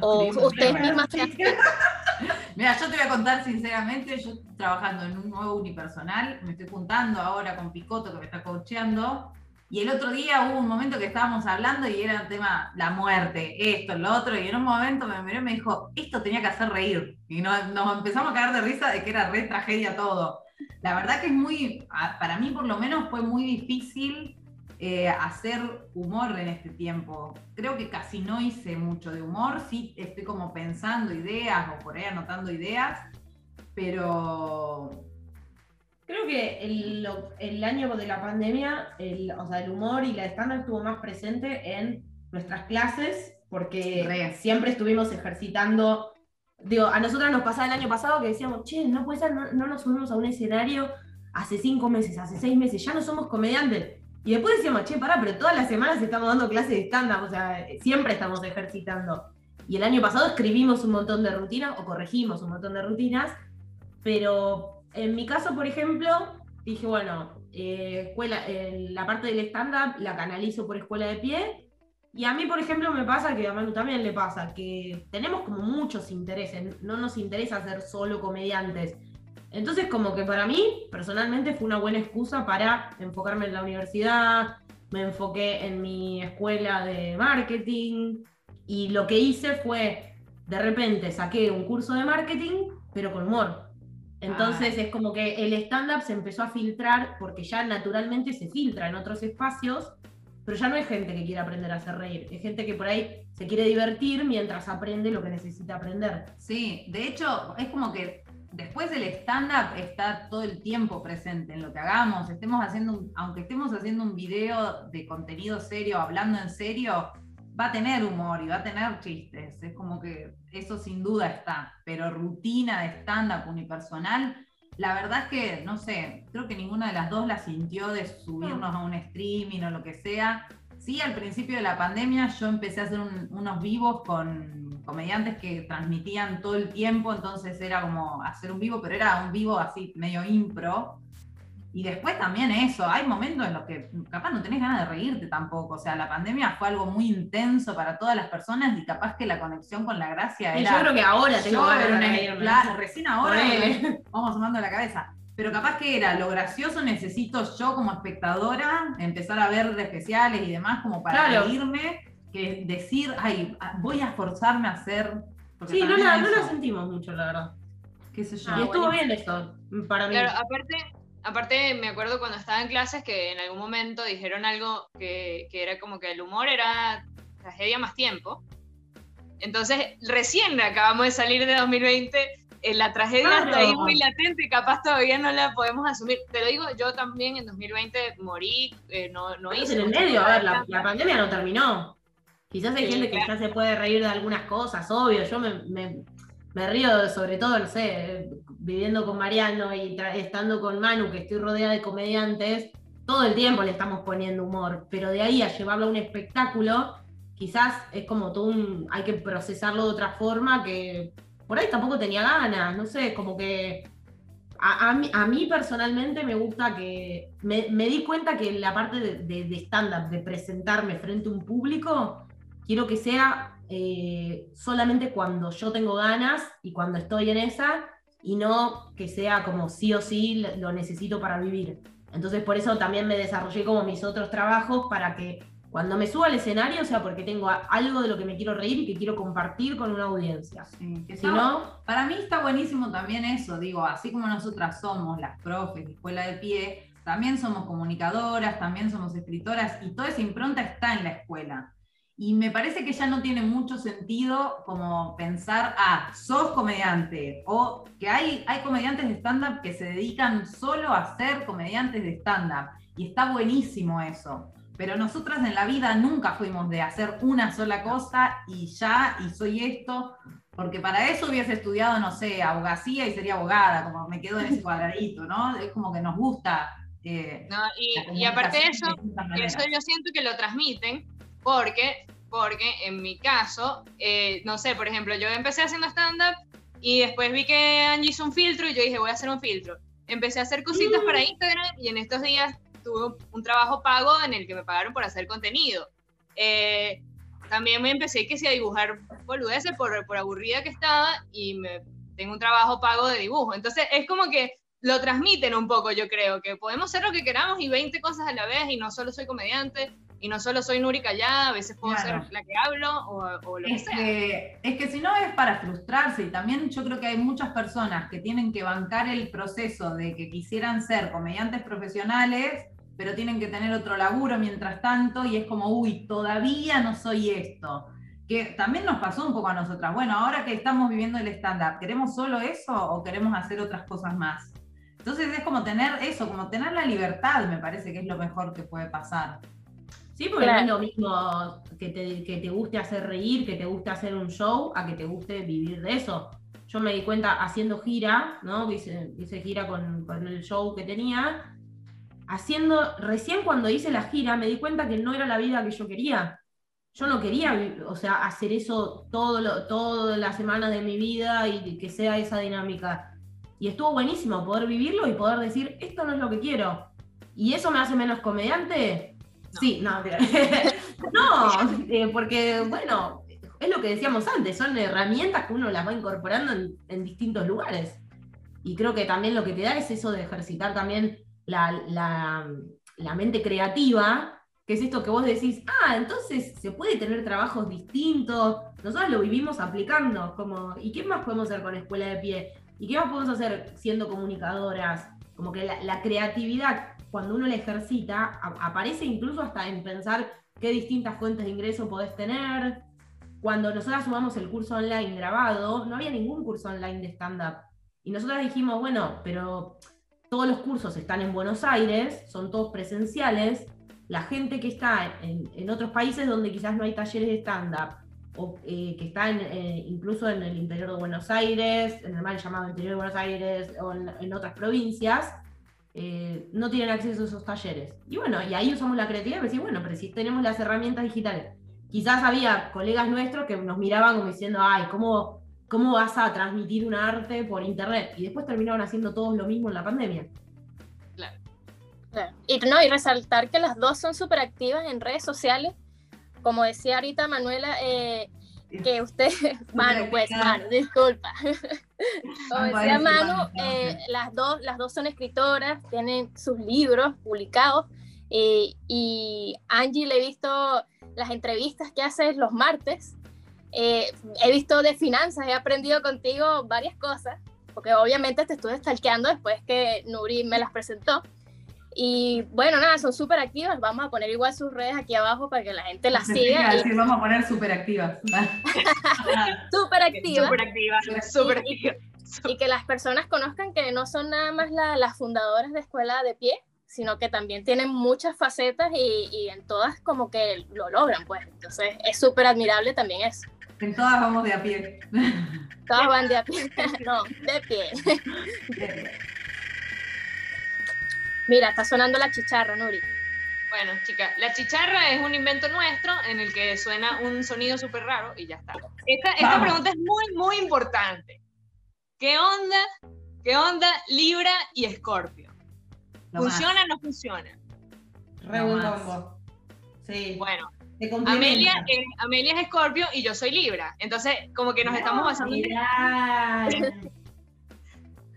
O Escribimos ustedes mismas. Mira, yo te voy a contar sinceramente, yo trabajando en un nuevo unipersonal, me estoy juntando ahora con Picoto que me está coacheando, y el otro día hubo un momento que estábamos hablando y era el tema la muerte, esto, lo otro, y en un momento me miró y me dijo, esto tenía que hacer reír, y no- nos empezamos a caer de risa de que era re tragedia todo. La verdad que es muy, para mí por lo menos fue muy difícil eh, hacer humor en este tiempo. Creo que casi no hice mucho de humor, sí estoy como pensando ideas o por ahí anotando ideas, pero Creo que el, el año de la pandemia, el, o sea, el humor y la estándar estuvo más presente en nuestras clases, porque Re. siempre estuvimos ejercitando. Digo, a nosotras nos pasaba el año pasado que decíamos, che, no puede ser, no, no nos subimos a un escenario hace cinco meses, hace seis meses, ya no somos comediantes. Y después decíamos, che, pará, pero todas las semanas estamos dando clases de stand-up, o sea, siempre estamos ejercitando. Y el año pasado escribimos un montón de rutinas, o corregimos un montón de rutinas, pero en mi caso, por ejemplo, dije, bueno, eh, escuela, eh, la parte del stand-up la canalizo por escuela de pie. Y a mí, por ejemplo, me pasa que a Manu también le pasa, que tenemos como muchos intereses, no nos interesa ser solo comediantes. Entonces, como que para mí, personalmente, fue una buena excusa para enfocarme en la universidad, me enfoqué en mi escuela de marketing y lo que hice fue, de repente, saqué un curso de marketing, pero con humor. Entonces es como que el stand-up se empezó a filtrar porque ya naturalmente se filtra en otros espacios, pero ya no es gente que quiere aprender a hacer reír, es gente que por ahí se quiere divertir mientras aprende lo que necesita aprender. sí, de hecho es como que después del stand-up está todo el tiempo presente en lo que hagamos, estemos haciendo un- aunque estemos haciendo un video de contenido serio, hablando en serio, va a tener humor y va a tener chistes. Es como que eso sin duda está. Pero rutina de stand-up unipersonal, la verdad es que, no sé, creo que ninguna de las dos la sintió de subirnos a un streaming o lo que sea. Sí, al principio de la pandemia yo empecé a hacer un- unos vivos con comediantes que transmitían todo el tiempo, entonces era como hacer un vivo, pero era un vivo así medio impro. Y después también eso, hay momentos en los que capaz no tenés ganas de reírte tampoco. O sea, la pandemia fue algo muy intenso para todas las personas y capaz que la conexión con la gracia Y era. yo creo que ahora tengo era de una- claro, recién ahora vamos sumando la cabeza. pero capaz que era lo gracioso necesito yo como espectadora empezar a ver de especiales y demás como para Claro. reírme que decir, ay, voy a esforzarme a hacer. Sí, no la, no la sentimos mucho, la verdad. qué sé yo. Ah, y estuvo bueno. bien esto, para mí. Claro, aparte, aparte me acuerdo cuando estaba en clases que en algún momento dijeron algo que, que era como que el humor era tragedia más tiempo. Entonces, recién acabamos de salir de 2020, eh, la tragedia Claro. está ahí muy latente, capaz todavía no la podemos asumir. Te lo digo, yo también en 2020 morí, eh, no, no hice en el medio, a ver, la, pandemia no terminó. Quizás hay Sí, gente que claro. ya se puede reír de algunas cosas, obvio. Yo me, me- me río sobre todo, no sé, viviendo con Mariano y estando con Manu, que estoy rodeada de comediantes, todo el tiempo le estamos poniendo humor, pero de ahí a llevarlo a un espectáculo, quizás es como todo un, hay que procesarlo de otra forma que por ahí tampoco tenía ganas, no sé, como que a, mí, personalmente me gusta que. Me, di cuenta que la parte de, de- de de presentarme frente a un público, quiero que sea eh, solamente cuando yo tengo ganas y cuando estoy en esa, y no que sea como sí o sí lo- necesito para vivir. Entonces, por eso también me desarrollé como mis otros trabajos para que cuando me suba al escenario sea porque tengo algo de lo que me quiero reír y que quiero compartir con una audiencia. Sí, que Si está- no, Para mí está buenísimo también eso, digo, así como nosotras somos las profes de escuela de pie, también somos comunicadoras, también somos escritoras y toda esa impronta está en la escuela. Y me parece que ya no tiene mucho sentido como pensar, ah, sos comediante, o que hay, hay comediantes de stand-up que se dedican solo a ser comediantes de stand-up. Y está buenísimo eso. Pero nosotras en la vida nunca fuimos de hacer una sola cosa y ya, y soy esto. Porque para eso hubiese estudiado, no sé, abogacía y sería abogada, como me quedo en ese cuadradito, ¿no? Es como que nos gusta. eh, No, y, y aparte de eso, eso yo siento que lo transmiten porque, porque en mi caso, eh, no sé, por ejemplo, yo empecé haciendo stand-up y después vi que Angie hizo un filtro y yo dije, voy a hacer un filtro. Empecé a hacer cositas para Instagram y en estos días tuve un, un trabajo pago en el que me pagaron por hacer contenido. Eh, también me empecé que sí, a dibujar boludeces por, por aburrida que estaba y me, tengo un trabajo pago de dibujo. Entonces es como que lo transmiten un poco, yo creo, que podemos hacer lo que queramos y 20 cosas a la vez y no solo soy comediante y no solo soy Nuri Callada, a veces puedo Claro. ser la que hablo o, o lo que sea. que, es que si no es para frustrarse y también yo creo que hay muchas personas que tienen que bancar el proceso de que quisieran ser comediantes profesionales, pero tienen que tener otro laburo mientras tanto y es como, uy, todavía no soy esto. Que también nos pasó un poco a nosotras. Bueno, ahora que estamos viviendo el stand-up, ¿queremos solo eso o queremos hacer otras cosas más? Entonces es como tener eso, como tener la libertad, me parece que es lo mejor que puede pasar. Sí, porque Claro. no es lo mismo que te, que te guste hacer reír, que te guste hacer un show, a que te guste vivir de eso. Yo me di cuenta haciendo gira, ¿no? Hice, hice gira con, con el show que tenía. Haciendo, recién cuando hice la gira me di cuenta que no era la vida que yo quería. Yo no quería, o sea, hacer eso todo lo- todas las semanas de mi vida y que sea esa dinámica. Y estuvo buenísimo poder vivirlo y poder decir, esto no es lo que quiero. ¿Y eso me hace menos comediante? Sí, no, no, eh, porque bueno, es lo que decíamos antes, son herramientas que uno las va incorporando en, en distintos lugares. Y creo que también lo que te da es eso de ejercitar también la, la- mente creativa, que es esto que vos decís, ah, entonces se puede tener trabajos distintos, nosotros lo vivimos aplicando, como, ¿y qué más podemos hacer con escuela de pie? ¿Y qué más podemos hacer siendo comunicadoras? Como que la creatividad, cuando uno la ejercita, aparece incluso hasta en pensar qué distintas fuentes de ingreso podés tener. Cuando nosotras sumamos el curso online grabado, no había ningún curso online de stand-up. Y nosotras dijimos, bueno, pero todos los cursos están en Buenos Aires, son todos presenciales. La gente que está en, en otros países donde quizás no hay talleres de stand-up, o eh, que están eh, incluso en el interior de Buenos Aires, en el mal llamado interior de Buenos Aires, o en, en otras provincias, eh, no tienen acceso a esos talleres. Y bueno, y ahí usamos la creatividad decir, bueno, pero si tenemos las herramientas digitales. Quizás había colegas nuestros que nos miraban como diciendo, ay, ¿cómo, cómo vas a transmitir un arte por internet? Y después terminaron haciendo todos lo mismo en la pandemia. Claro. Y no, y resaltar que las dos son súper activas en redes sociales. Como decía ahorita Manuela, eh, que usted, Manu, pues, Manu, disculpa. Como decía Manu, eh, las, dos, las dos son escritoras, tienen sus libros publicados, eh, y Angie le he visto las entrevistas que haces los martes, eh, he visto de finanzas, he aprendido contigo varias cosas, porque obviamente te estuve stalkeando después que Nuri me las presentó. Y bueno, nada, son súper activas. Vamos a poner igual sus redes aquí abajo para que la gente las siga. Y... vamos a poner súper activas. súper activas. Súper activas, súper activas. Y, que las personas conozcan que no son nada más las fundadoras de Escuela de Pie, sino que también tienen muchas facetas y, y en todas como que lo logran, pues. Entonces es súper admirable también eso. En todas vamos de a pie. Todas van de a pie. No, de pie. Mira, está sonando la chicharra, Nuri. Bueno, chicas, la chicharra es un invento nuestro en el que suena un sonido súper raro y ya está. Esta, esta pregunta es muy, muy importante. ¿Qué onda? ¿Qué onda Libra y Escorpio? ¿Funciona o no funciona? Re Sí. Bueno, Amelia, Amelia es Escorpio y yo soy Libra. Entonces, como que nos estamos basando en...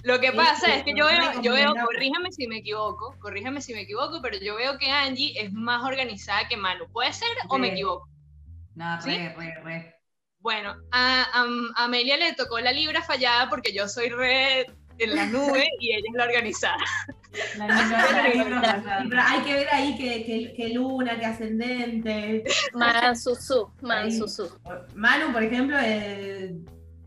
Lo que pasa es que yo veo, yo veo, corríjame si me equivoco, corríjame si me equivoco, pero yo veo que Angie es más organizada que Manu. ¿Puede ser o me equivoco? No, re, re, re. Bueno, a, Amelia le tocó la libra fallada porque yo soy re en la nube y ella es la organizada. La hay que ver ahí que, luna, que ascendente. Man Susu, Man Manu, por ejemplo, es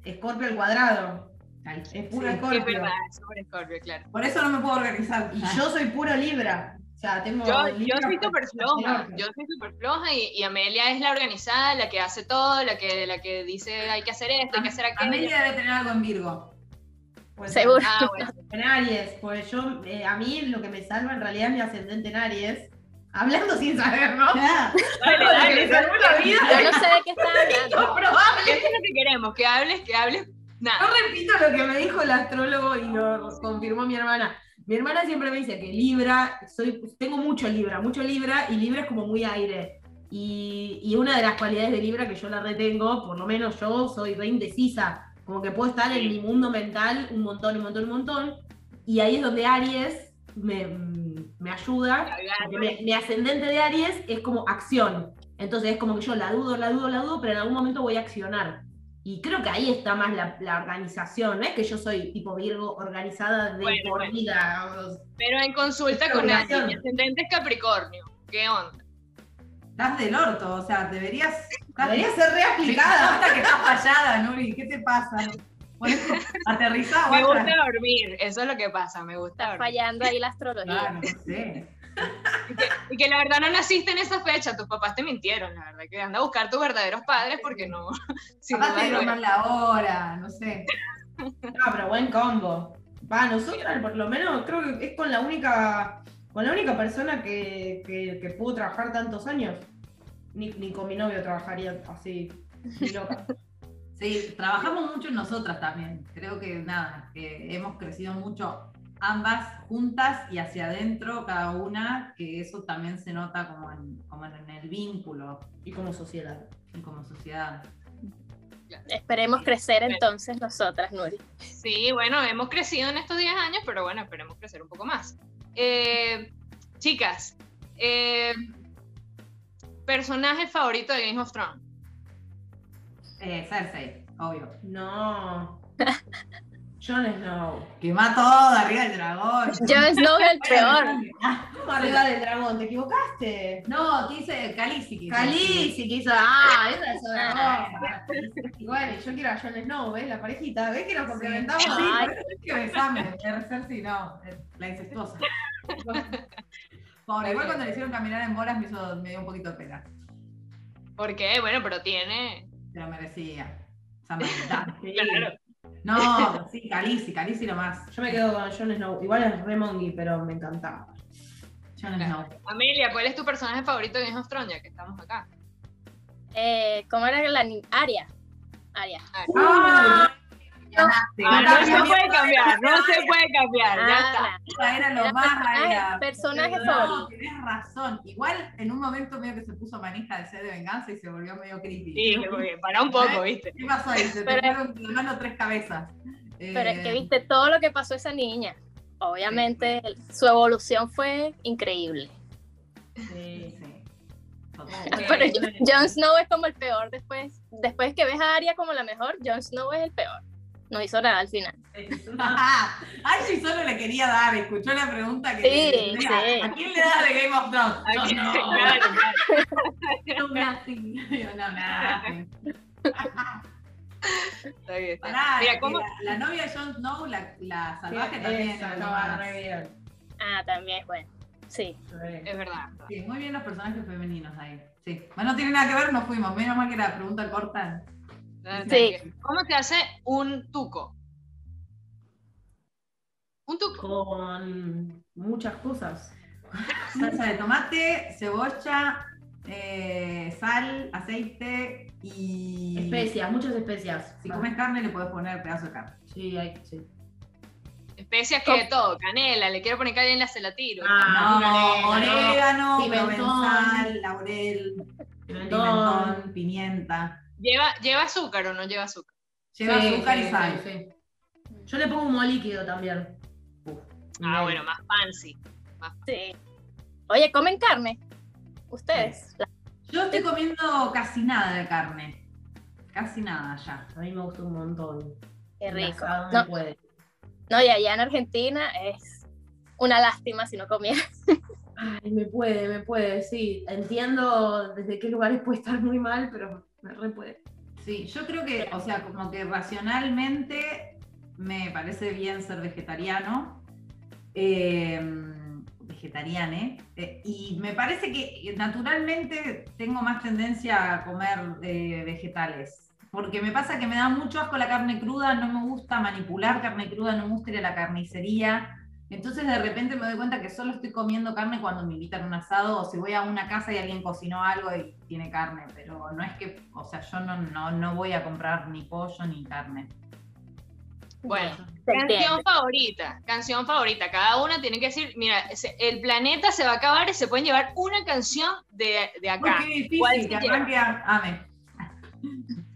Escorpio al cuadrado. Es puro Escorpio. Es verdad, es Escorpio, claro. Por eso no me puedo organizar. Y yo soy puro Libra. O sea, tengo yo, yo soy súper floja, yo soy súper floja y, Amelia es la organizada, la que hace todo, la que, la que dice hay que hacer esto, hay que hacer aquello. Amelia debe tener algo en Virgo. Pues, Seguro. Ah, bueno. En Aries, pues yo, eh, a mí lo que me salva en realidad es mi ascendente en Aries. Hablando sin saber, ¿no? Dale, dale, Yo no sé de qué estás hablando. Eso es lo que queremos, que hables, que hables no repito lo que me dijo el astrólogo y lo confirmó mi hermana. Mi hermana siempre me dice que Libra, soy, tengo mucho Libra, mucho Libra, y Libra es como muy aire. Y, y, una de las cualidades de Libra que yo la retengo, por lo menos yo soy re indecisa, como que puedo estar en mi mundo mental un montón, un montón, un montón, y ahí es donde Aries me, me ayuda, mi ascendente de Aries es como acción, entonces es como que yo la dudo, la dudo, la dudo, pero en algún momento voy a accionar. Y creo que ahí está más la, organización, no es que yo soy tipo Virgo organizada de por vida. Pero en consulta con alguien, mi ascendente es Capricornio, ¿qué onda? Estás del orto, o sea, deberías, deberías ser reaplicada. Hasta que estás fallada, Nuri, ¿qué te pasa? Aterrizada. Me gusta dormir, eso es lo que pasa, me gusta Está fallando ahí la astrología. Claro, no sé. Y que, la verdad no naciste en esa fecha, tus papás te mintieron, la verdad, que anda a buscar tus verdaderos padres porque no. Si no te la hora, no sé. No, pero buen combo. Va, nosotras por lo menos creo que es con la única, con la única persona que, que, pudo trabajar tantos años. Ni, ni, con mi novio trabajaría así, loca. Sí, trabajamos mucho en nosotras también. Creo que nada, que hemos crecido mucho ambas juntas y hacia adentro cada una, que eso también se nota como en, como en el vínculo. Y como sociedad. Y como sociedad. Esperemos crecer entonces nosotras, Nuri. Sí, bueno, hemos crecido en estos 10 años, pero bueno, esperemos crecer un poco más. Eh, chicas, eh, personaje favorito de Game of Thrones. Eh, Cersei, obvio. No. Jon Snow. Quema todo arriba del dragón. Jon Snow es el peor. ¿Cómo arriba del dragón? ¿Te equivocaste? No, dice Khaleesi. Khaleesi quiso. Ah, esa es otra Igual, yo quiero a Jon Snow, ¿ves? La parejita. ¿Ves que nos complementamos? Sí, Ay, es que besame. Cersei no, la incestuosa. Pobre, igual cuando le hicieron caminar en bolas me, hizo, me dio un poquito de pena. ¿Por qué? Bueno, pero tiene. Se lo merecía. Esa claro. No, sí, Calici, Calici nomás. Yo me quedo con Jon Snow. Igual es Remongi, pero me encantaba. Jon Snow. Amelia, ¿cuál es tu personaje favorito de Game of Thrones, ya que estamos acá? Eh, ¿Cómo era la Aria? Aria. Ah, no se puede cambiar, no se puede cambiar, ya está. Ah, Esa era lo más personaje- era- personaje No, tenés razón. Igual en un momento medio que se puso manija de sed de venganza y se volvió medio creepy. Sí, porque para un poco, ¿viste? ¿Qué pasó ahí? Se te fueron tres cabezas. Pero es que Eh, viste todo lo que pasó a esa niña. Obviamente su evolución fue increíble. Sí. sí. Pero Jon- Jon Snow es como el peor después. Después que ves a Arya como la mejor, Jon Snow es el peor. No hizo nada al final. Ay, sí, solo le quería dar. Escuchó la pregunta que Sí, le sí. ¿A quién le das de Game of Thrones? Aquí- no. Claro, claro. No no. Está bien, está. Pará, Mira, que ¿cómo? la, la novia de Jon Snow, la, la salvaje Sí, también. re bien. Ah, también es bueno. Sí. Es verdad. Sí, muy bien los personajes femeninos ahí. Sí. Bueno, no tiene nada que ver, nos fuimos. Menos mal que la pregunta corta. Sí. ¿Cómo se hace un tuco? Un tuco. Con muchas cosas. Salsa de tomate, cebolla, eh, sal, aceite y. Especias, muchas especias. Si comes carne, le puedes poner pedazo de carne. Sí, hay, sí. Especias que de todo, canela, le quiero poner canela, se la tiro. Ah, No, orégano, orégano, pimentón. provenzal, laurel, Pimentón. pimentón, pimienta. ¿Lleva, ¿Lleva azúcar o no lleva azúcar? Lleva Sí, azúcar sí, y sal. sí. Yo le pongo humo líquido también. Uf, Ah, bien. bueno, más fancy. Sí. Oye, ¿comen carne? ¿Ustedes? Yo estoy comiendo casi nada de carne. Casi nada ya. A mí me gusta un montón. Qué rico. no puede. no, y allá en Argentina es una lástima si no comieras. Ay, me puede, me puede, sí. Entiendo desde qué lugares puede estar muy mal, pero me. Sí, yo creo que, o sea, como que racionalmente me parece bien ser vegetariano. Eh, vegetariane. eh, y me parece que naturalmente tengo más tendencia a comer eh, vegetales. Porque me pasa que me da mucho asco la carne cruda, no me gusta manipular carne cruda, no me gusta ir a la carnicería. Entonces de repente me doy cuenta que solo estoy comiendo carne cuando me invitan a un asado o si voy a una casa y alguien cocinó algo y tiene carne, pero no es que, o sea, yo no, no, no voy a comprar ni pollo ni carne. Bueno, canción favorita, canción favorita. Cada una tiene que decir, mira, el planeta se va a acabar y se pueden llevar una canción de, de Uy, acá. qué ¿Cuál difícil, que lleva? arranque a- ame.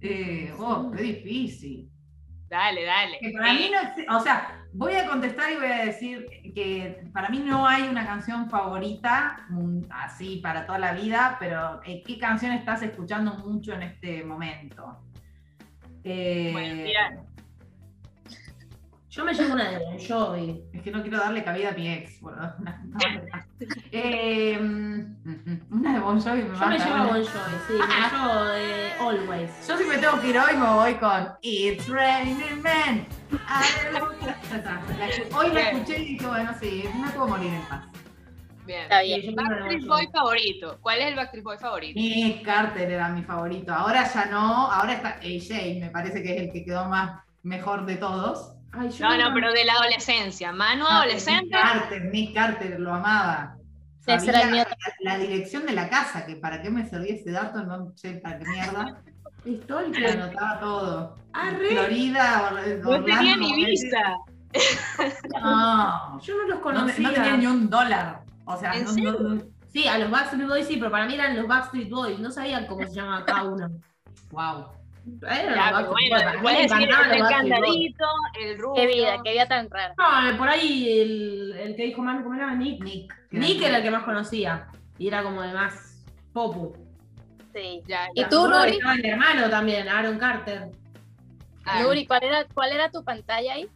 Eh, oh, qué difícil. Dale, dale. Que para mí no o sea, voy a contestar y voy a decir que para mí no hay una canción favorita mm, así para toda la vida, pero eh, ¿qué canción estás escuchando mucho en este momento? Eh, Bueno, tira. Yo me llevo una de Bon Jovi. es que no quiero darle cabida a mi ex. boludo. Eh, mm, una de Bon Jovi me Yo me llevo a ¿no? Bon Jovi, sí, me llevo de Always. Yo si me tengo que ir hoy me voy con It's Raining Men. Escu- Hoy la escuché y dije, bueno, sí, me puedo morir en paz. Bien. Está bien. Sí, Backstreet Boy favorito. ¿Cuál es el Backstreet Boy favorito? Nick Carter era mi favorito. Ahora ya no, ahora está AJ, me parece que es el que quedó más mejor de todos. Ay, yo No, no, pero de la adolescencia. Manu Ah, adolescente. Nick Carter, Nick Carter, lo amaba. Sabía la, la dirección de la casa, que para qué me servía ese dato, no sé para qué mierda. Me anotaba todo. Ah. Florida, Or- No tenía Orlando, ni vista. No, Yo no los no, conocía. no tenía ni un dólar. O sea, ¿En no, serio? no- no- Sí, a los Backstreet Boys sí, pero para mí eran los Backstreet Boys. No sabían cómo se llama cada uno. wow. Ya, bueno, puedes decir el candadito, el rubio. Qué vida, qué vida tan rara. No, por ahí el, el que dijo Manu, ¿cómo era? Nick. Nick. Nick era el que más conocía. Y era como el más popu. Sí. Ya, ¿Y tú, Nuri? Estaba el hermano también, Aaron Carter. Ah, Nuri, ¿cuál era, ¿cuál era tu pantalla ahí?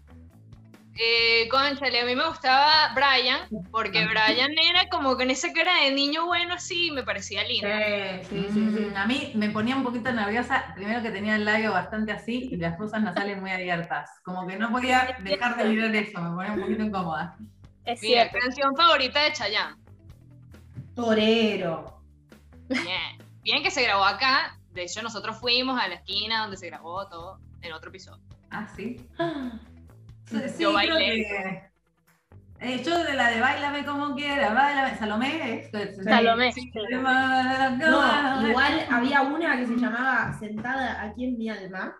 Eh, conchale, a mí me gustaba Brian, porque Brian era como con esa cara de niño bueno así, me parecía lindo. Sí, sí, sí. sí. Mm, A mí me ponía un poquito nerviosa, primero que tenía el labio bastante así y las cosas nasales muy abiertas. Como que no podía dejar de mirar eso, me ponía un poquito incómoda. Es Mira, canción favorita de Chayanne. Torero. Bien. Bien que se grabó acá. De hecho, nosotros fuimos a la esquina donde se grabó todo en otro episodio. Ah, sí. Sí, Yo bailé. que- eh, yo de la de bailame como quiera, bailame. Salomé, esto es. Salomé. Sí, sí. No, igual había una que se llamaba Sentada aquí en mi alma,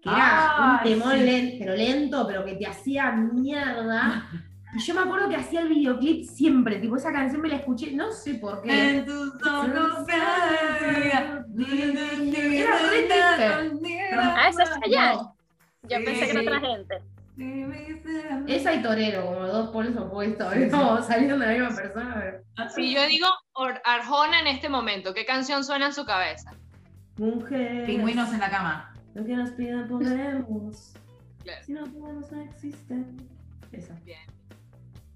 que era un temón sí. len- pero lento, pero que te hacía mierda. Y yo me acuerdo que hacía el videoclip siempre, tipo esa canción me la escuché, no sé por qué. En tus ojos. Era. Ah, esa es Chayanne. Yo Sí. pensé que era otra gente. Esa y Torero, como dos polos opuestos, ¿no? saliendo de la misma persona. Si yo digo Or- Arjona en este momento, ¿qué canción suena en su cabeza? Mujer. Pingüinos en la cama. Lo que nos pidan podemos. Claro. Si no podemos, no existen. Esa.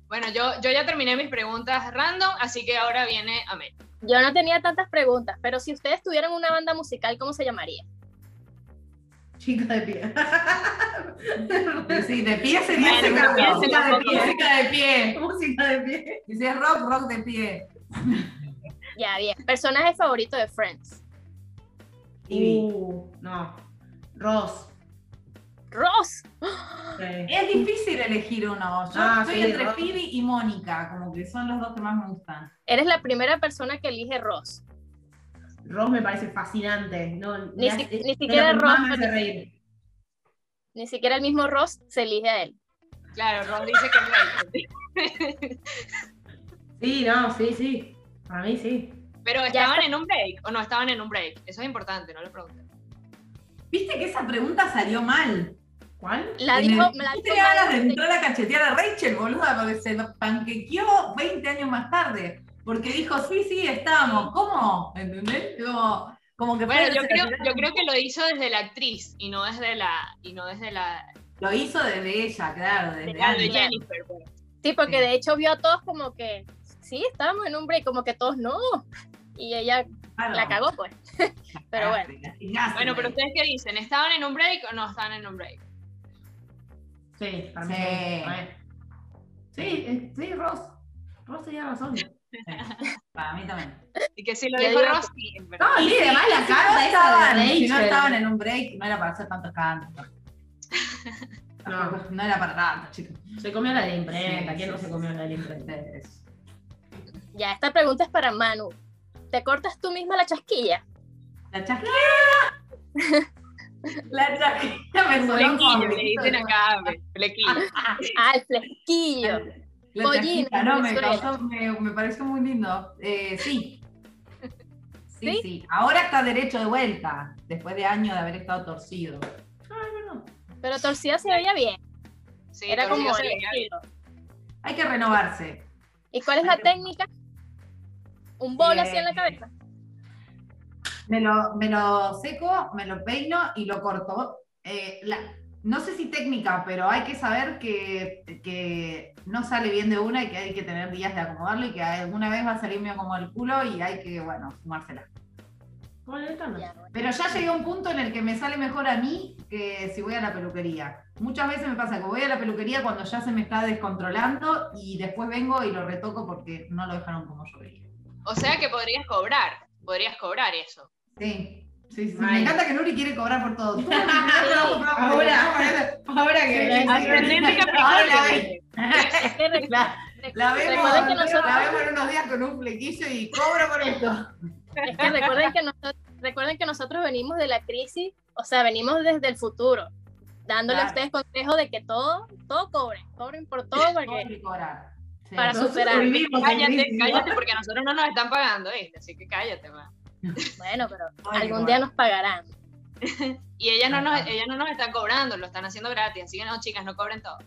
Bueno, yo, yo ya terminé mis preguntas random, así que ahora viene Amel. Yo no tenía tantas preguntas, pero si ustedes tuvieran una banda musical, ¿cómo se llamaría? Chica de pie. Sí, de pie sería Bueno, música, de pie. Música de pie. Música de pie. Y si es rock, rock de pie. Ya, bien. Personaje favorito de Friends. Uh, no. Ross. Ross. Sí. Es difícil elegir uno. Yo Ah, estoy sí, entre. Phoebe y Mónica, como que son los dos que más me gustan. Eres la primera persona que elige Ross. Ross me parece fascinante. No, Ni si- hace- ni siquiera Ross me hace parece- reír. Ni siquiera el mismo Ross se elige a él. Claro, Ross dice que es Rachel. Sí, no, sí, sí. Para mí sí. Pero estaban en un break o no estaban en un break. Eso es importante, no lo pregunté. Viste que esa pregunta salió mal. ¿Cuál? La dijo, el- me la ¿Viste dijo que ganas de entrar a cachetear a Rachel, boluda? Porque se panquequeó 20 años más tarde. Porque dijo, sí, sí, estábamos. ¿Cómo? ¿Entendés? Como, como que Bueno, yo creo, yo creo que lo hizo desde la actriz y no desde la, y no desde la, Lo hizo desde ella, claro, desde de la de antes. Jennifer. pues. Sí, porque Sí. de hecho vio a todos como que, sí, estábamos en un break, como que todos no. Y ella Claro. la cagó, pues. Pero bueno. Bueno, pero ustedes qué dicen, ¿estaban en un break o no estaban en un break? Sí, para mí Sí. sí. A ver. Sí, eh, sí, Ross. Ross tenía razón. Para mí también. Y que si lo dijo digo- Ross, sí, es verdad. No, y además la carta esa estaban, de si no estaban en un break, no era para hacer tantos cantos. No. No, era para tanto, chicos. Se comió la de imprenta. ¿Quién no se comió la de la imprenta? Ya, esta pregunta es para Manu. ¿Te cortas tú misma la chasquilla? La chasquilla. La chasquilla me sonó como Flequillo, le dicen acá, ve, flequillo. Ah, el flequillo. La no, me, causó- me, me pareció muy lindo. Eh, sí. Sí, ¿Sí? sí. Ahora está derecho de vuelta, después de años de haber estado torcido. Pero torcida se veía bien. Sí, Era como se el veía bien. Hay que renovarse. ¿Y cuál es la técnica? Un bol así en la cabeza. Me lo, me lo seco, me lo peino y lo corto. Eh, la- no sé si técnica, pero hay que saber que, que no sale bien de una y que hay que tener días de acomodarlo y que alguna vez va a salir medio como el culo y hay que, bueno, fumársela. Pero ya llegué a un punto en el que me sale mejor a mí que si voy a la peluquería. Muchas veces me pasa que voy a la peluquería cuando ya se me está descontrolando y después vengo y lo retoco porque no lo dejaron como yo quería. O sea que podrías cobrar, podrías cobrar eso. Sí, sí, sí. Mal. Me encanta que Nuri quiere cobrar por todo. Ahora, ahora que la vemos, recuerden que nosotros, la vemos en unos días con un flequillo y cobro por esto. es que recuerden que nosotros, recuerden que nosotros venimos de la crisis, o sea, venimos desde el futuro, dándole a ustedes consejos de que todo, todo cobren, cobren por todo, porque. Para superar. Cállate, cállate, porque a nosotros no nos están pagando, ¿viste? Así que cállate, man. bueno, pero algún día nos pagarán. Y ellas no, nos, ellas no nos están cobrando, lo están haciendo gratis. Así que no, chicas, no cobren todo.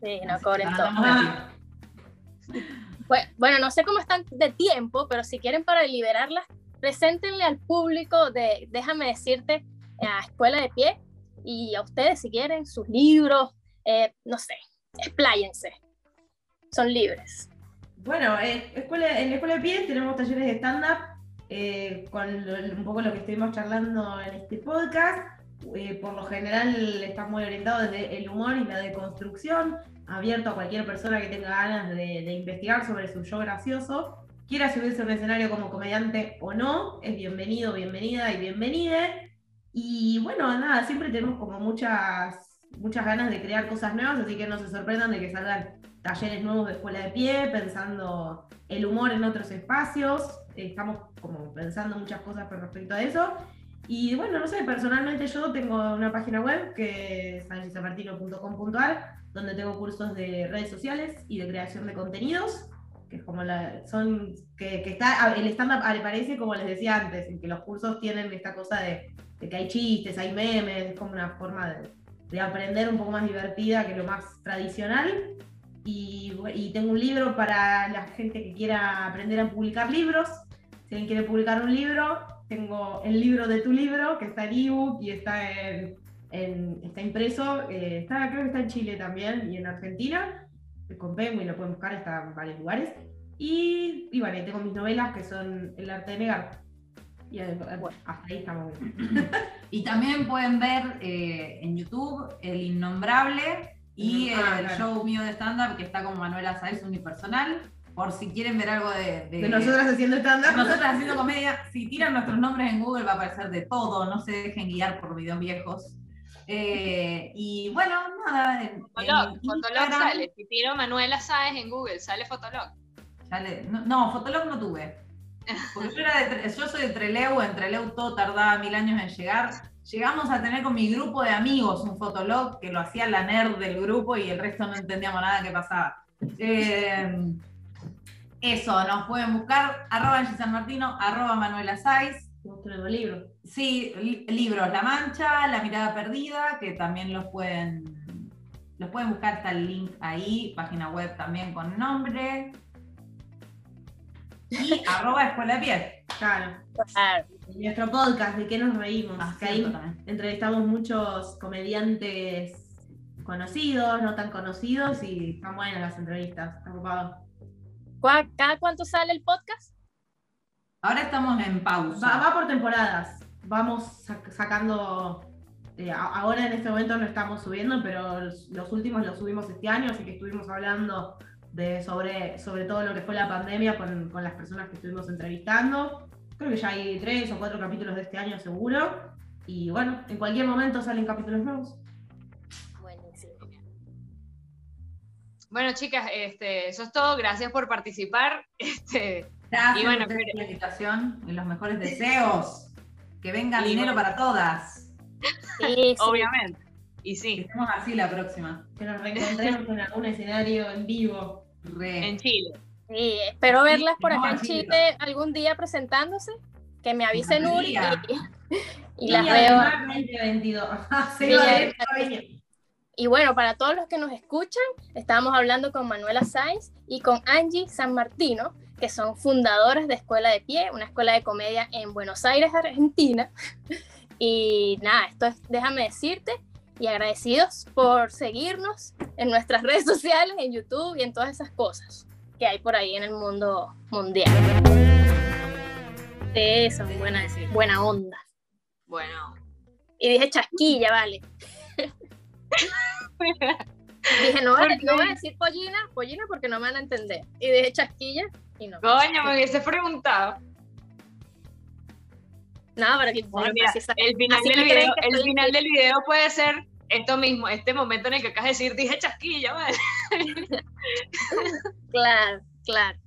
Sí, no cobren todo. Pues, bueno, no sé cómo están de tiempo, pero si quieren para liberarlas, preséntenle al público de, déjame decirte, a Escuela de Pie y a ustedes si quieren sus libros, eh, no sé, expláyense. Son libres. Bueno, eh, escuela, en la Escuela de Pies tenemos talleres de stand-up eh, con lo- un poco lo que estuvimos charlando en este podcast. Eh, por lo general está muy orientado desde el humor y la deconstrucción, abierto a cualquier persona que tenga ganas de, de investigar sobre su yo gracioso. Quiera subirse a un escenario como comediante o no, es bienvenido, bienvenida y bienvenide. Y bueno, nada, siempre tenemos como muchas, muchas ganas de crear cosas nuevas, así que no se sorprendan de que salgan talleres nuevos de escuela de pie, pensando el humor en otros espacios. Estamos como pensando muchas cosas con respecto a eso. Y bueno, no sé, personalmente yo tengo una página web que es angisamartino.com.ar, donde tengo cursos de redes sociales y de creación de contenidos, que es como la, son, que, que está, el stand-up parece como les decía antes, en que los cursos tienen esta cosa de, de que hay chistes, hay memes, es como una forma de, de aprender un poco más divertida que lo más tradicional. Y, y, tengo un libro para la gente que quiera aprender a publicar libros. Si alguien quiere publicar un libro, tengo el libro de tu libro, que está en ebook y está, en, en, está impreso. Eh, está, creo que está en Chile también y en Argentina. Con Penguin lo pueden buscar, está en varios lugares. Y, y bueno, tengo mis novelas que son El arte de negar. Y bueno, hasta ahí estamos bien. y también pueden ver eh, en YouTube El Innombrable y ah, el claro. show mío de stand-up que está con Manuela Saez unipersonal. Por si quieren ver algo de. De, de nosotras haciendo stand-up. Nosotras haciendo comedia. Si tiran nuestros nombres en Google va a aparecer de todo. No se dejen guiar por videos viejos. Eh, y bueno, nada. En, Fotolog, en Fotolog sale. Si tiro Manuela Sáez en Google, sale Fotolog. Sale, no, no, Fotolog no tuve. Porque yo, era de, yo soy de Treleu, en Treleu todo tardaba mil años en llegar. Llegamos a tener con mi grupo de amigos un fotolog que lo hacía la nerd del grupo y el resto no entendíamos nada que pasaba. Eh, eso, nos pueden buscar arroba Angie San Martino, arroba Manuela Saiz. Otro libro. Sí, li libros, La Mancha, La Mirada Perdida, que también los pueden, los pueden buscar, está el link ahí, página web también con nombre. Y arroba Escuela de Piel. Claro. claro. Nuestro podcast, ¿de qué nos reímos? Ah, que ahí entrevistamos muchos comediantes conocidos, no tan conocidos, y están buenas las entrevistas, está ocupado. ¿Cada cuánto sale el podcast? Ahora estamos en pausa. Va, va por temporadas. Vamos sac sacando. Eh, ahora en este momento no estamos subiendo, pero los, los últimos los subimos este año, así que estuvimos hablando de, sobre, sobre todo lo que fue la pandemia con, con, las personas que estuvimos entrevistando. Creo que ya hay tres o cuatro capítulos de este año seguro. Y bueno, en cualquier momento salen capítulos nuevos. Bueno, chicas, este, eso es todo. Gracias por participar. Este, Gracias y bueno, por la invitación y los mejores deseos. Que venga y dinero bueno. para todas. Sí, sí. Obviamente. Y sí. Que estemos así la próxima. Que nos reencontremos en algún escenario en vivo. Re. En Chile. Sí, espero verlas por acá en Chile algún día presentándose. Que me avisen Uri y, y, las veo. 2022. Y bueno, para todos los que nos escuchan, estamos hablando con Manuela Sáenz y con Angie San Martino, que son fundadoras de Escuela de Pie, una escuela de comedia en Buenos Aires, Argentina. Y nada, esto es, déjame decirte, y agradecidos por seguirnos en nuestras redes sociales, en YouTube y en todas esas cosas que hay por ahí en el mundo mundial. Son buena, buena onda. Bueno. Y dije chasquilla, vale. Dije, no, no voy a decir pollina, pollina porque no me van a entender. Y dije chasquilla y no. Coño, me hubiese preguntado. No, pero que bueno, mira, si el final, del video, el final del video puede ser esto mismo, este momento en el que acabas de decir, dije chasquilla, ¿vale? claro, claro.